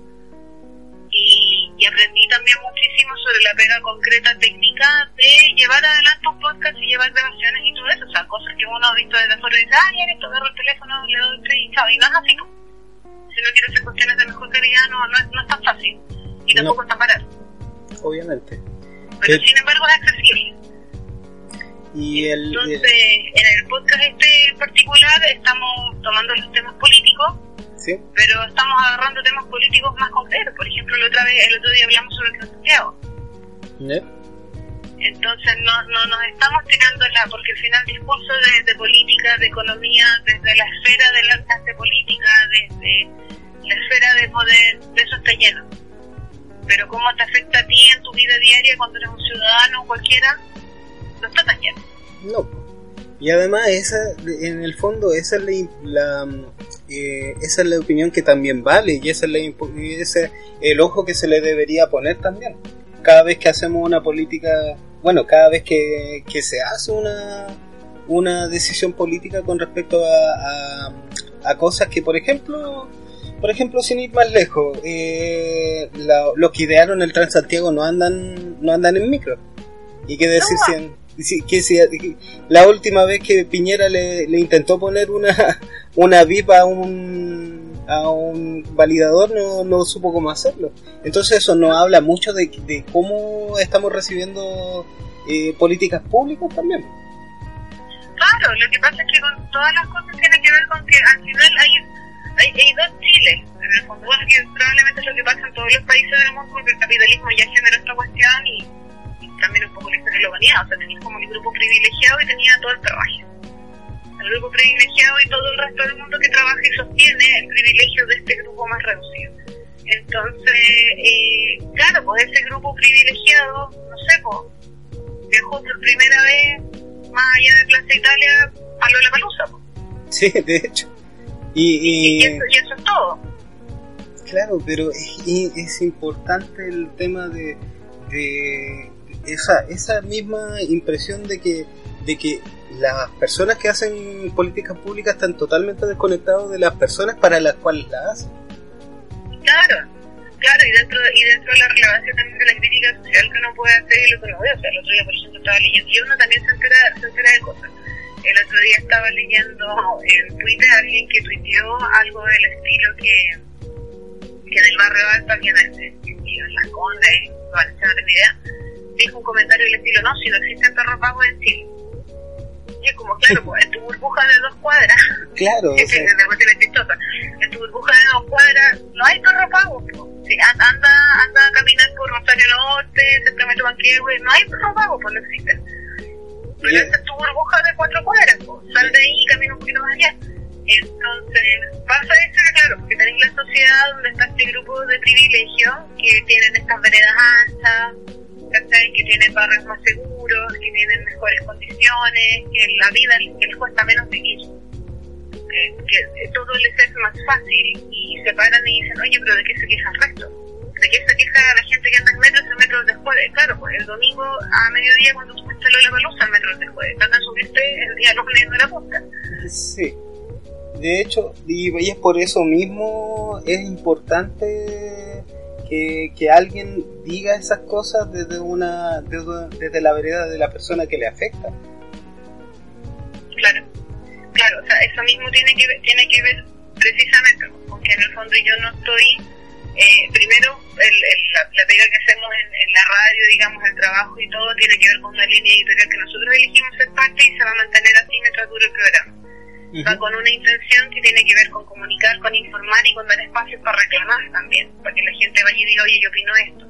y, y aprendí también muchísimo sobre la pega concreta técnica de llevar adelante un podcast y llevar grabaciones y todo eso, o sea, cosas que uno ha visto desde afuera y dice, ah, ya esto, agarro el teléfono, le doy play y chao, y no es así. po. Si no quiere hacer cuestiones de mejor calidad, no, no, es, no es tan fácil y No. tampoco es tan barato, Obviamente. pero sin embargo es accesible. Y el, Entonces, el- en el podcast este en particular estamos tomando los temas políticos sí, pero estamos agarrando temas políticos más concretos. Por ejemplo, el otro, vez, el otro día hablamos sobre el Santiago. ¿eh? Entonces no, no nos estamos tirando la, porque al final discurso de, de política, de economía, desde la esfera de la clase política, desde la esfera de poder, de eso está lleno. Pero cómo te afecta a ti en tu vida diaria cuando eres un ciudadano o cualquiera, no está tan lleno. No. Y además, esa, en el fondo, esa es la, la, eh, esa es la opinión que también vale y esa es la, ese el ojo que se le debería poner también. Cada vez que hacemos una política, bueno, cada vez que, que se hace una, una decisión política con respecto a, a, a cosas que, por ejemplo, por ejemplo, sin ir más lejos, eh, la- los que idearon el Transantiago no andan, no andan en micro. ¿Y qué decir si, en- que si- la última vez que Piñera le, intentó poner una, una VIP a un, a un validador, no, no supo cómo hacerlo. Entonces eso nos habla mucho de, de cómo estamos recibiendo eh, políticas públicas también. Claro, lo que pasa es que con todas las cosas tiene que ver con que al final hay, hay, dos Chiles, en el fondo, bueno, que probablemente es lo que pasa en todos los países del mundo, porque el capitalismo ya generó esta cuestión y también un poco la historia de la humanidad, o sea, tenías como el grupo privilegiado y tenía todo el trabajo. El grupo privilegiado y todo el resto del mundo que trabaja y sostiene el privilegio de este grupo más reducido. Entonces, eh, claro, pues ese grupo privilegiado, no sé, pues, viajó por primera vez más allá de Plaza Italia a Lollapalooza, pues. Sí, de hecho. Y, Y, y, eso, y eso es todo. Claro, pero es, importante el tema de, de esa, esa misma impresión de que, de que las personas que hacen políticas públicas están totalmente desconectados de las personas para las cuales las hacen. Claro, claro, y dentro, y dentro de la relevancia también de la crítica social que uno puede hacer y lo que uno ve. O sea, el otro día, por ejemplo, estaba leyendo, y uno también se entera, se entera de cosas. El otro día estaba leyendo en Twitter a alguien que tuiteó algo del estilo que, que en el barrio alto, aquí en, el- en Las Condes, en no tengo idea, dijo un comentario del estilo, no, si no existen perros pagos en Chile. Y es como, claro, pues, en tu burbuja de dos cuadras, Claro, sea, es. En tu burbuja de dos cuadras no hay perro pago. po. Si an- anda, anda a caminar por Rosario Norte, cerca de Metro Banquehue, no hay perro pago, pues no existen. Pero Yeah. esa es tu burbuja de cuatro cuadras, po. sal de ahí y camina un poquito más allá. Entonces, pasa eso que claro, porque tenéis la sociedad donde está este grupo de privilegios que tienen estas veredas anchas, ¿cachai? que tienen barrios más seguros, que tienen mejores condiciones, que la vida que les cuesta menos vivir que, que todo les es más fácil y se paran y dicen, oye, pero ¿de qué se queja el resto? ¿De qué se queja la gente que anda en metro? El metro después, claro, pues el domingo a mediodía cuando a la palusa el metro después, trata de subirte el día lunes de la punta. sí. De hecho, y es por eso mismo, es importante que, que alguien diga esas cosas desde una desde, desde la vereda de la persona que le afecta. Claro, claro, o sea, eso mismo tiene que ver, tiene que ver precisamente, porque en el fondo yo no estoy, eh, primero, el, el- la, la pega que hacemos en, la radio, digamos, el trabajo y todo, tiene que ver con una línea editorial que nosotros elegimos ser parte y se va a mantener así mientras dure el programa. Va con una intención que tiene que ver con comunicar, con informar y con dar espacio para reclamar también, para que la gente vaya y diga, oye, yo opino esto.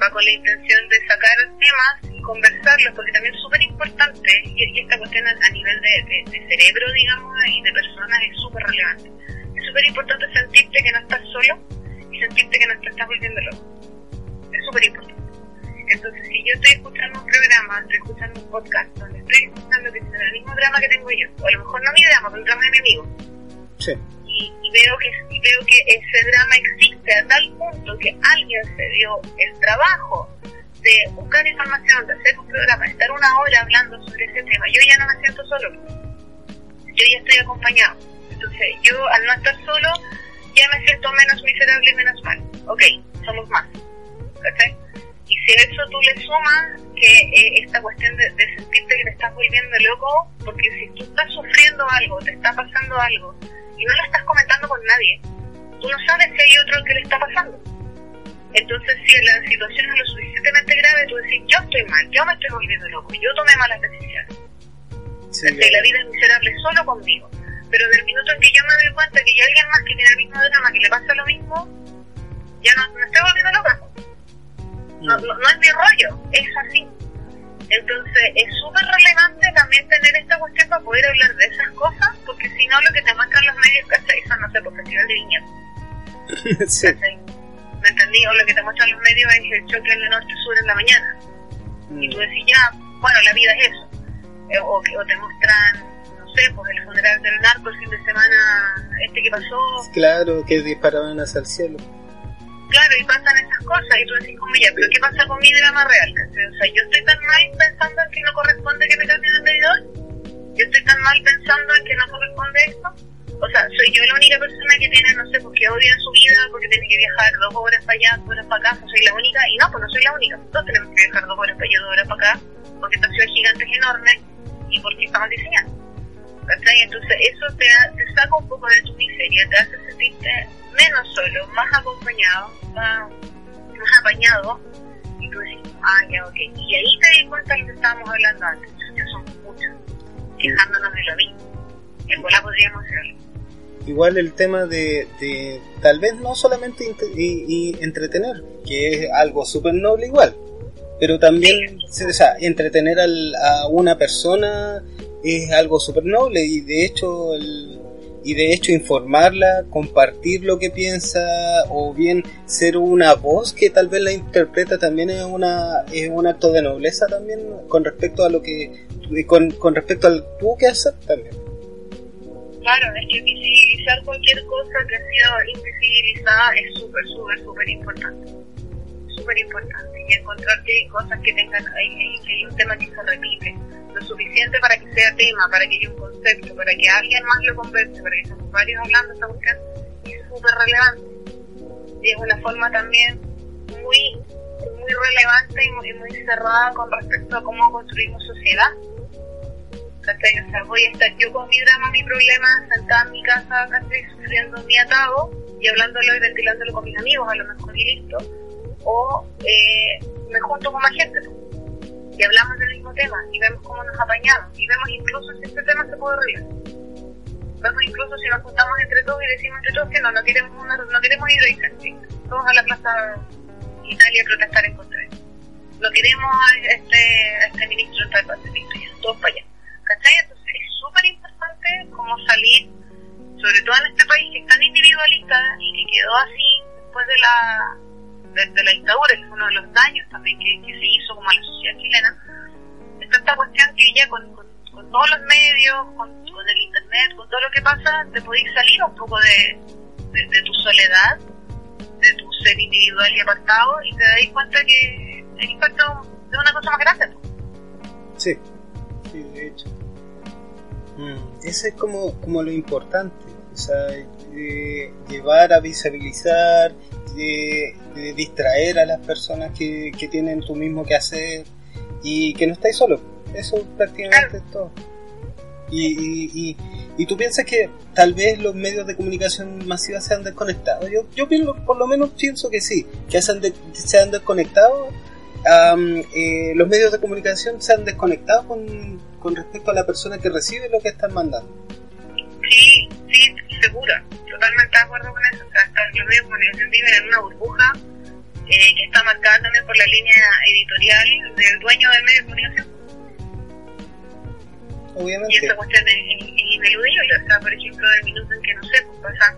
Va con la intención de sacar temas y conversarlos, porque también es súper importante, y, esta cuestión a, nivel de, de- de cerebro, digamos, y de personas es súper relevante. Es súper importante sentirte que no estás solo y sentirte que no te estás volviendo loco. Es súper importante. Entonces, si yo estoy escuchando un programa, estoy escuchando un podcast donde estoy escuchando que tiene el mismo drama que tengo yo, o a lo mejor no mi drama, pero un drama de mi amigo, Sí. y, y veo que y veo que ese drama existe a tal punto que alguien se dio el trabajo de buscar información, de hacer un programa, de estar una hora hablando sobre ese tema, yo ya no me siento solo, yo ya estoy acompañado. Entonces, yo al no estar solo, ya me siento menos miserable y menos mal. Ok, somos más. ¿Cachai? Si a eso tú le sumas que eh, esta cuestión de, de sentirte que te estás volviendo loco, porque si tú estás sufriendo algo, te está pasando algo, y no lo estás comentando con nadie, tú no sabes si hay otro que le está pasando. Entonces, si la situación es lo suficientemente grave, tú decís, yo estoy mal, yo me estoy volviendo loco, yo tomé malas decisiones. Sí, que la vida es miserable solo conmigo. Pero del minuto en que yo me doy cuenta que hay alguien más que tiene el mismo drama, que le pasa lo mismo, ya no me estoy volviendo loca. No, no, no es mi rollo, es así. Entonces es súper relevante también tener esta cuestión para poder hablar de esas cosas, porque si no lo que te muestran los medios, ¿cachai? Son, no sé, por Festival de Viña, sí. ¿Me entendí? O lo que te muestran los medios es el choque en el norte-sur en la mañana. Y tú decís, ya, bueno, la vida es eso. Eh, o, o te muestran, no sé, pues el funeral del narco el fin de semana, este que pasó, Claro, que disparaban hacia el cielo. Claro, y pasan esas cosas, y tú decís, como ya, pero ¿qué pasa con mi drama real? O sea, yo estoy tan mal pensando en que no corresponde que me cambien el medidor, yo estoy tan mal pensando en que no corresponde esto, o sea, soy yo la única persona que tiene, no sé, porque odia su vida, porque tiene que viajar dos horas para allá, dos horas para acá, soy la única, y no, pues no soy la única, todos tenemos que viajar dos horas para allá, dos horas para acá, porque esta ciudad gigante es enorme y porque estamos diseñando. ¿Cachai? Entonces eso te, te saca un poco de tu miseria, te hace sentirte menos solo, más acompañado, más, más apañado, y tú decís, ah, ya, ok. Y ahí te di cuenta de lo que estábamos hablando antes, ya somos muchos, quejándonos de lo mismo. En bola podríamos hacerlo igual el tema de, de tal vez no solamente y, y entretener, que es algo súper noble igual, pero también o sea, entretener al, a una persona es algo súper noble y de hecho el, y de hecho informarla, compartir lo que piensa o bien ser una voz que tal vez la interpreta también es una es un acto de nobleza también con respecto a lo que con, con respecto al tú que hacer también. Claro, es que visibilizar cualquier cosa que ha sido invisibilizada es súper, súper, súper importante. Súper importante. Y encontrar que hay cosas que tengan, hay, que hay un tema que se repite. Lo suficiente para que sea tema, para que haya un concepto, para que alguien más lo converse, para que estemos varios hablando esta cuestión, es súper relevante. Y es una forma también muy, muy relevante y muy, muy cerrada con respecto a cómo construimos sociedad o sea, voy a estar yo con mi drama, mi problema, sentada en mi casa, casi sufriendo mi atado y hablándolo y ventilándolo con mis amigos, a lo mejor y listo. O eh, me junto con más gente y hablamos del mismo tema y vemos cómo nos apañamos y vemos incluso si este tema se puede arreglar. Vemos incluso si nos juntamos entre todos y decimos entre todos que no, no queremos, una, no queremos ir a todos a la plaza Italia a protestar en contra de. No queremos a este, a este ministro tal pacifista, todos para allá. ¿cachai? Entonces es súper importante cómo salir, sobre todo en este país que es tan individualista y que quedó así después de la, de, la dictadura, que fue uno de los daños también que, se hizo como a la sociedad chilena, está esta cuestión que ya con, con, todos los medios, con, con, el internet, con todo lo que pasa, te podéis salir un poco de, de, tu soledad, de tu ser individual y apartado, y te dais cuenta que es parte de una cosa más grande. Sí, sí, de hecho. Mm, eso es como, como lo importante, o sea, llevar a visibilizar, de, distraer a las personas que, que tienen tu mismo que hacer y que no estáis solo. Eso prácticamente es todo. Y, y, y, tú piensas que tal vez los medios de comunicación masiva se han desconectado. Yo, yo por lo menos pienso que sí, que se han, se han desconectado. Eh, los medios de comunicación se han desconectado con, con respecto a la persona que recibe lo que están mandando. Sí, sí, segura, totalmente de acuerdo con eso. O sea, los medios de comunicación viven en una burbuja eh, que está marcada también por la línea editorial del dueño del medio de comunicación. Obviamente. Y esa cuestión es, ineludible. O sea, por ejemplo, del minuto en que, no sé, pues pasa,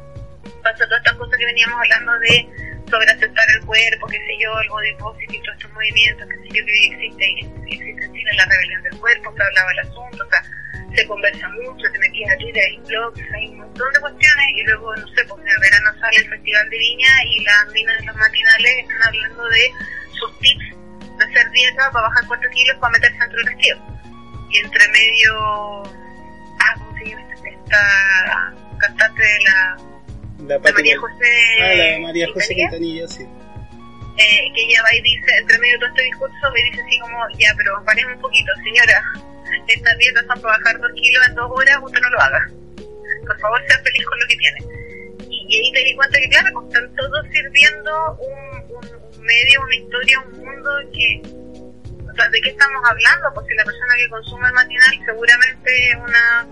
pasa todas estas cosas que veníamos hablando de sobre aceptar el cuerpo, qué sé yo, el body positive, todos estos movimientos, que sé yo, que existe, existe en Chile la rebelión del cuerpo, se hablaba el asunto, o sea, se conversa mucho, te metías a Twitter, hay blogs, hay un montón de cuestiones, y luego, no sé, pues en el verano sale el Festival de Viña y las minas de los matinales están hablando de sus tips de hacer dieta para bajar 4 kilos para meterse dentro del vestido. Y entre medio, ah, ¿cómo se llama esta cantante de la la, María José. Ah, la María José Quintanilla, sí. Eh, que ella va y dice, entre medio de todo este discurso, me dice así como, ya, pero paremos un poquito, señora, estas dietas son para bajar dos kilos en dos horas, usted no lo haga. Por favor, sea feliz con lo que tiene. Y, ahí te di cuenta que, claro, pues, están todos sirviendo un, un, medio, una historia, un mundo que, o sea, ¿de qué estamos hablando? Si la persona que consume el matinal seguramente una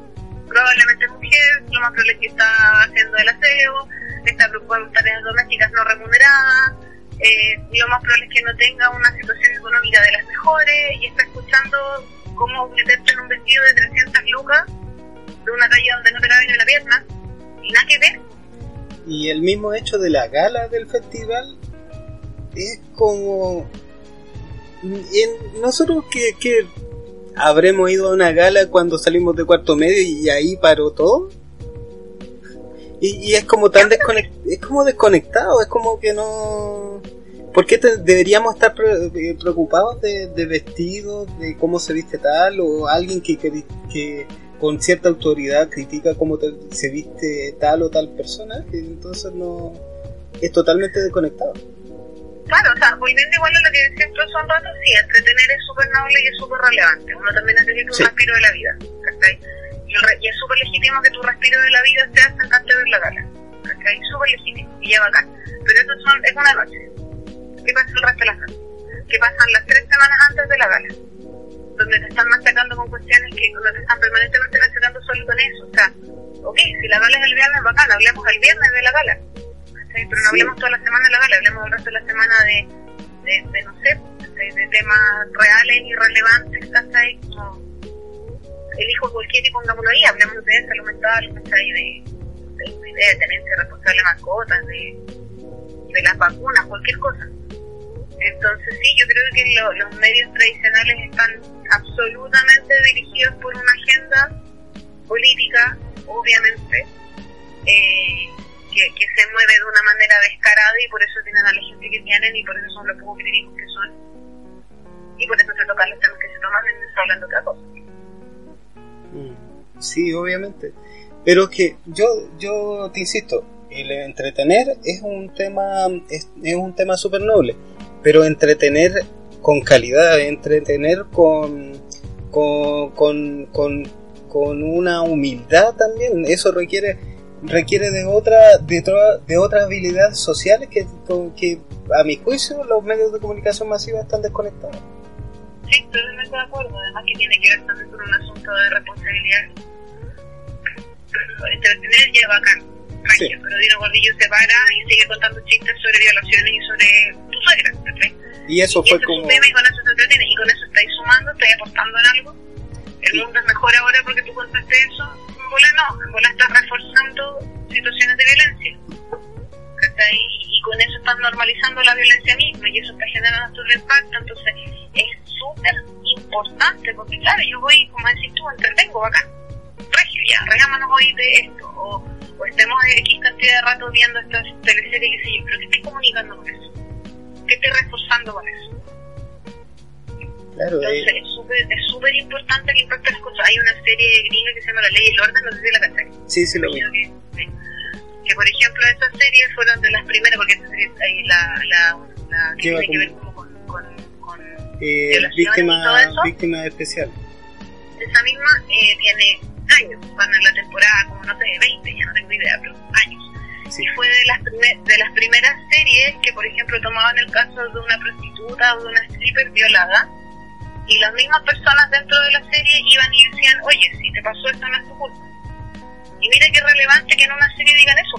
probablemente mujer, lo más probable es que está haciendo el aseo, está preocupada por tareas domésticas no remuneradas, eh, lo más probable es que no tenga una situación económica de las mejores y está escuchando cómo meterte en un vestido de 300 lucas de una talla donde no te cabe ni la pierna y nada que ver. Y el mismo hecho de la gala del festival es como... En nosotros que, que habremos ido a una gala cuando salimos de cuarto medio y ahí paró todo. Y, es como tan desconectado, es como desconectado, es como que no... ¿Por qué deberíamos estar eh, preocupados de, de vestidos, de cómo se viste tal, o alguien que, que, con cierta autoridad critica cómo te- se viste tal o tal persona, que entonces no es totalmente desconectado. Claro, o sea, volviendo igual a lo que decía hace un rato, sí, entretener es súper noble y es súper relevante. Uno también necesita un Sí. respiro de la vida, ¿cachai? Y, y es súper legítimo que tu respiro de la vida sea sentarte a ver la gala, ¿cachai? Súper legítimo y ya bacán. Pero eso son, es una noche. ¿Qué pasa el resto de las noches? ¿Qué pasan las tres semanas antes de la gala? Donde te están machacando con cuestiones que donde te están permanentemente machacando solo con eso. O sea, ok, si la gala es el viernes, bacán, hablemos el viernes de la gala. ¿cachai? Pero no Sí. hablemos toda la semana de la gala, hablemos el resto de la semana de, de, de no sé, de temas reales y relevantes, ¿cachai? Como elijo cualquier y pongámoslo ahí, hablemos de salud mental, ¿cachai? De, de, de tenencia responsable de mascotas, de, de las vacunas, cualquier cosa. Entonces sí, yo creo que lo- los medios tradicionales están absolutamente dirigidos por una agenda política, obviamente, eh, que, se mueve de una manera descarada y por eso tienen a la gente que tienen y por eso son los poco críticos que son. Y por eso se tocan los temas que se toman en está hablando de otra cosa. Mm, Sí, obviamente. Pero es que yo, yo te insisto, el entretener es un tema, es, es un tema súper noble, pero entretener con calidad, entretener con, con, con, con, con una humildad también, eso requiere requiere de otra de, otra- de otras habilidades sociales que, que a mi juicio los medios de comunicación masiva están desconectados. Sí, totalmente de acuerdo. Además que tiene que ver también con un asunto de responsabilidad. Entretener ya bacán. Regio, Sí. Pero Dino Gordillo se para y sigue contando chistes sobre violaciones y sobre tu suegra. ¿cachai? Y eso y fue como... es un tema y con eso se entretiene. Y con eso estáis sumando, estáis aportando en algo. El Sí. mundo es mejor ahora porque tú contaste eso. En bola no, en bola estás reforzando situaciones de violencia. Y con eso estás normalizando la violencia misma y eso está generando otro impacto. Entonces es súper importante porque, claro, yo voy, como decís tú, entretengo acá. Regio, ya, regámonos hoy de esto. O, o estemos X cantidad de rato viendo estas teleseries y yo, pero ¿qué estoy comunicando con eso? ¿Qué estoy reforzando con eso? Claro, Entonces eh, es súper es importante el impacto de las cosas. Hay una serie gringa que se llama La Ley y el Orden, no sé si la cachai. sí, sí lo vi. Que, que por ejemplo estas series fueron de las primeras porque esta serie ahí la, la, la que Lleva tiene que ver como- con, con, con Eh, violaciones y todo víctima, eso. víctima especial. esa misma eh, tiene años, van en la temporada como no sé, 20, ya no tengo idea, pero años. Sí. Fue de las, de las primeras series que por ejemplo tomaban el caso de una prostituta o de una stripper violada y las mismas personas dentro de la serie iban y decían, oye, si te pasó esto no es tu culpa. Y mira qué relevante que en una serie digan eso.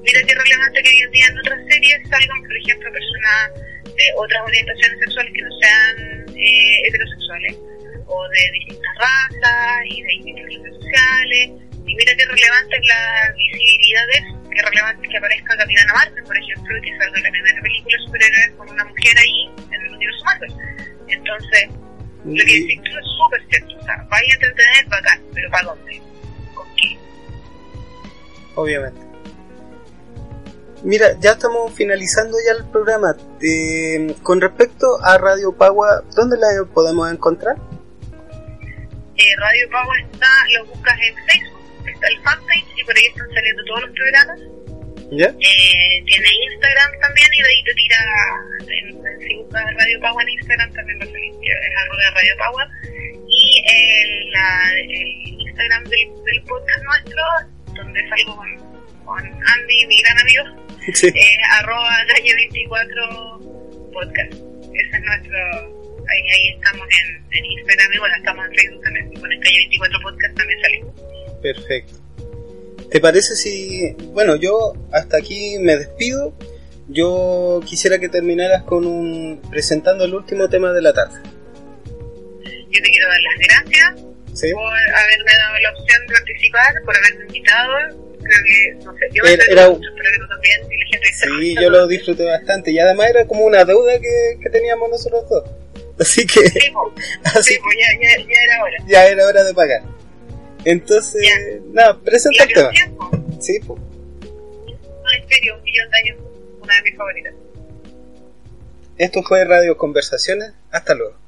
Mira qué relevante que hoy en día en otras series salgan, por ejemplo, personas de otras orientaciones sexuales que no sean eh, heterosexuales, o de distintas razas y de distintas sociales. Y mira qué relevante es la visibilidad de eso, qué relevante que aparezca Capitana Marvel, por ejemplo, y que salga la primera película de superhéroes con una mujer ahí en el universo Marvel. Entonces, lo que Y- decís tú es súper cierto. O sea, vaya a entretener bacán, pero ¿para dónde? ¿Con qué? obviamente. Mira, ya estamos finalizando ya el programa. Eh, con respecto a Radio Pagua, ¿dónde la podemos encontrar? Eh, Radio Power está, lo buscas en Facebook, está el fanpage y por ahí están saliendo todos los programas. ¿Ya? Eh, tiene Instagram también y de ahí te tira, en, si buscas Radio Power en Instagram también va a salir, que es arroba Radio Power. Y el, la- el Instagram del, del podcast nuestro, donde salgo con, con Andy, mi gran amigo, Sí. es arroba calle24 podcast. Ese es nuestro, ahí, ahí estamos en, en Instagram y bueno, estamos en Facebook también. Si pones calle24 podcast también salimos. Perfecto. ¿Te parece si, bueno, yo hasta aquí me despido? Yo quisiera que terminaras con un presentando el último tema de la tarde. Yo te quiero dar las gracias ¿Sí? por haberme dado la opción de participar, por haberme invitado. Creo que, no sé, yo me Era- entretuve era- mucho, espero que tú también, y la gente que está Sí, yo lo disfruté bastante y además era como una deuda que, que teníamos nosotros dos. Así que, Sí, así sí, po, ya, ya, ya era hora. ya era hora de pagar. Entonces, nada, presenta el tema. Sí, pues. no, en serio, un millón de años, una de mis favoritas. Esto fue Radio Conversaciones. Hasta luego.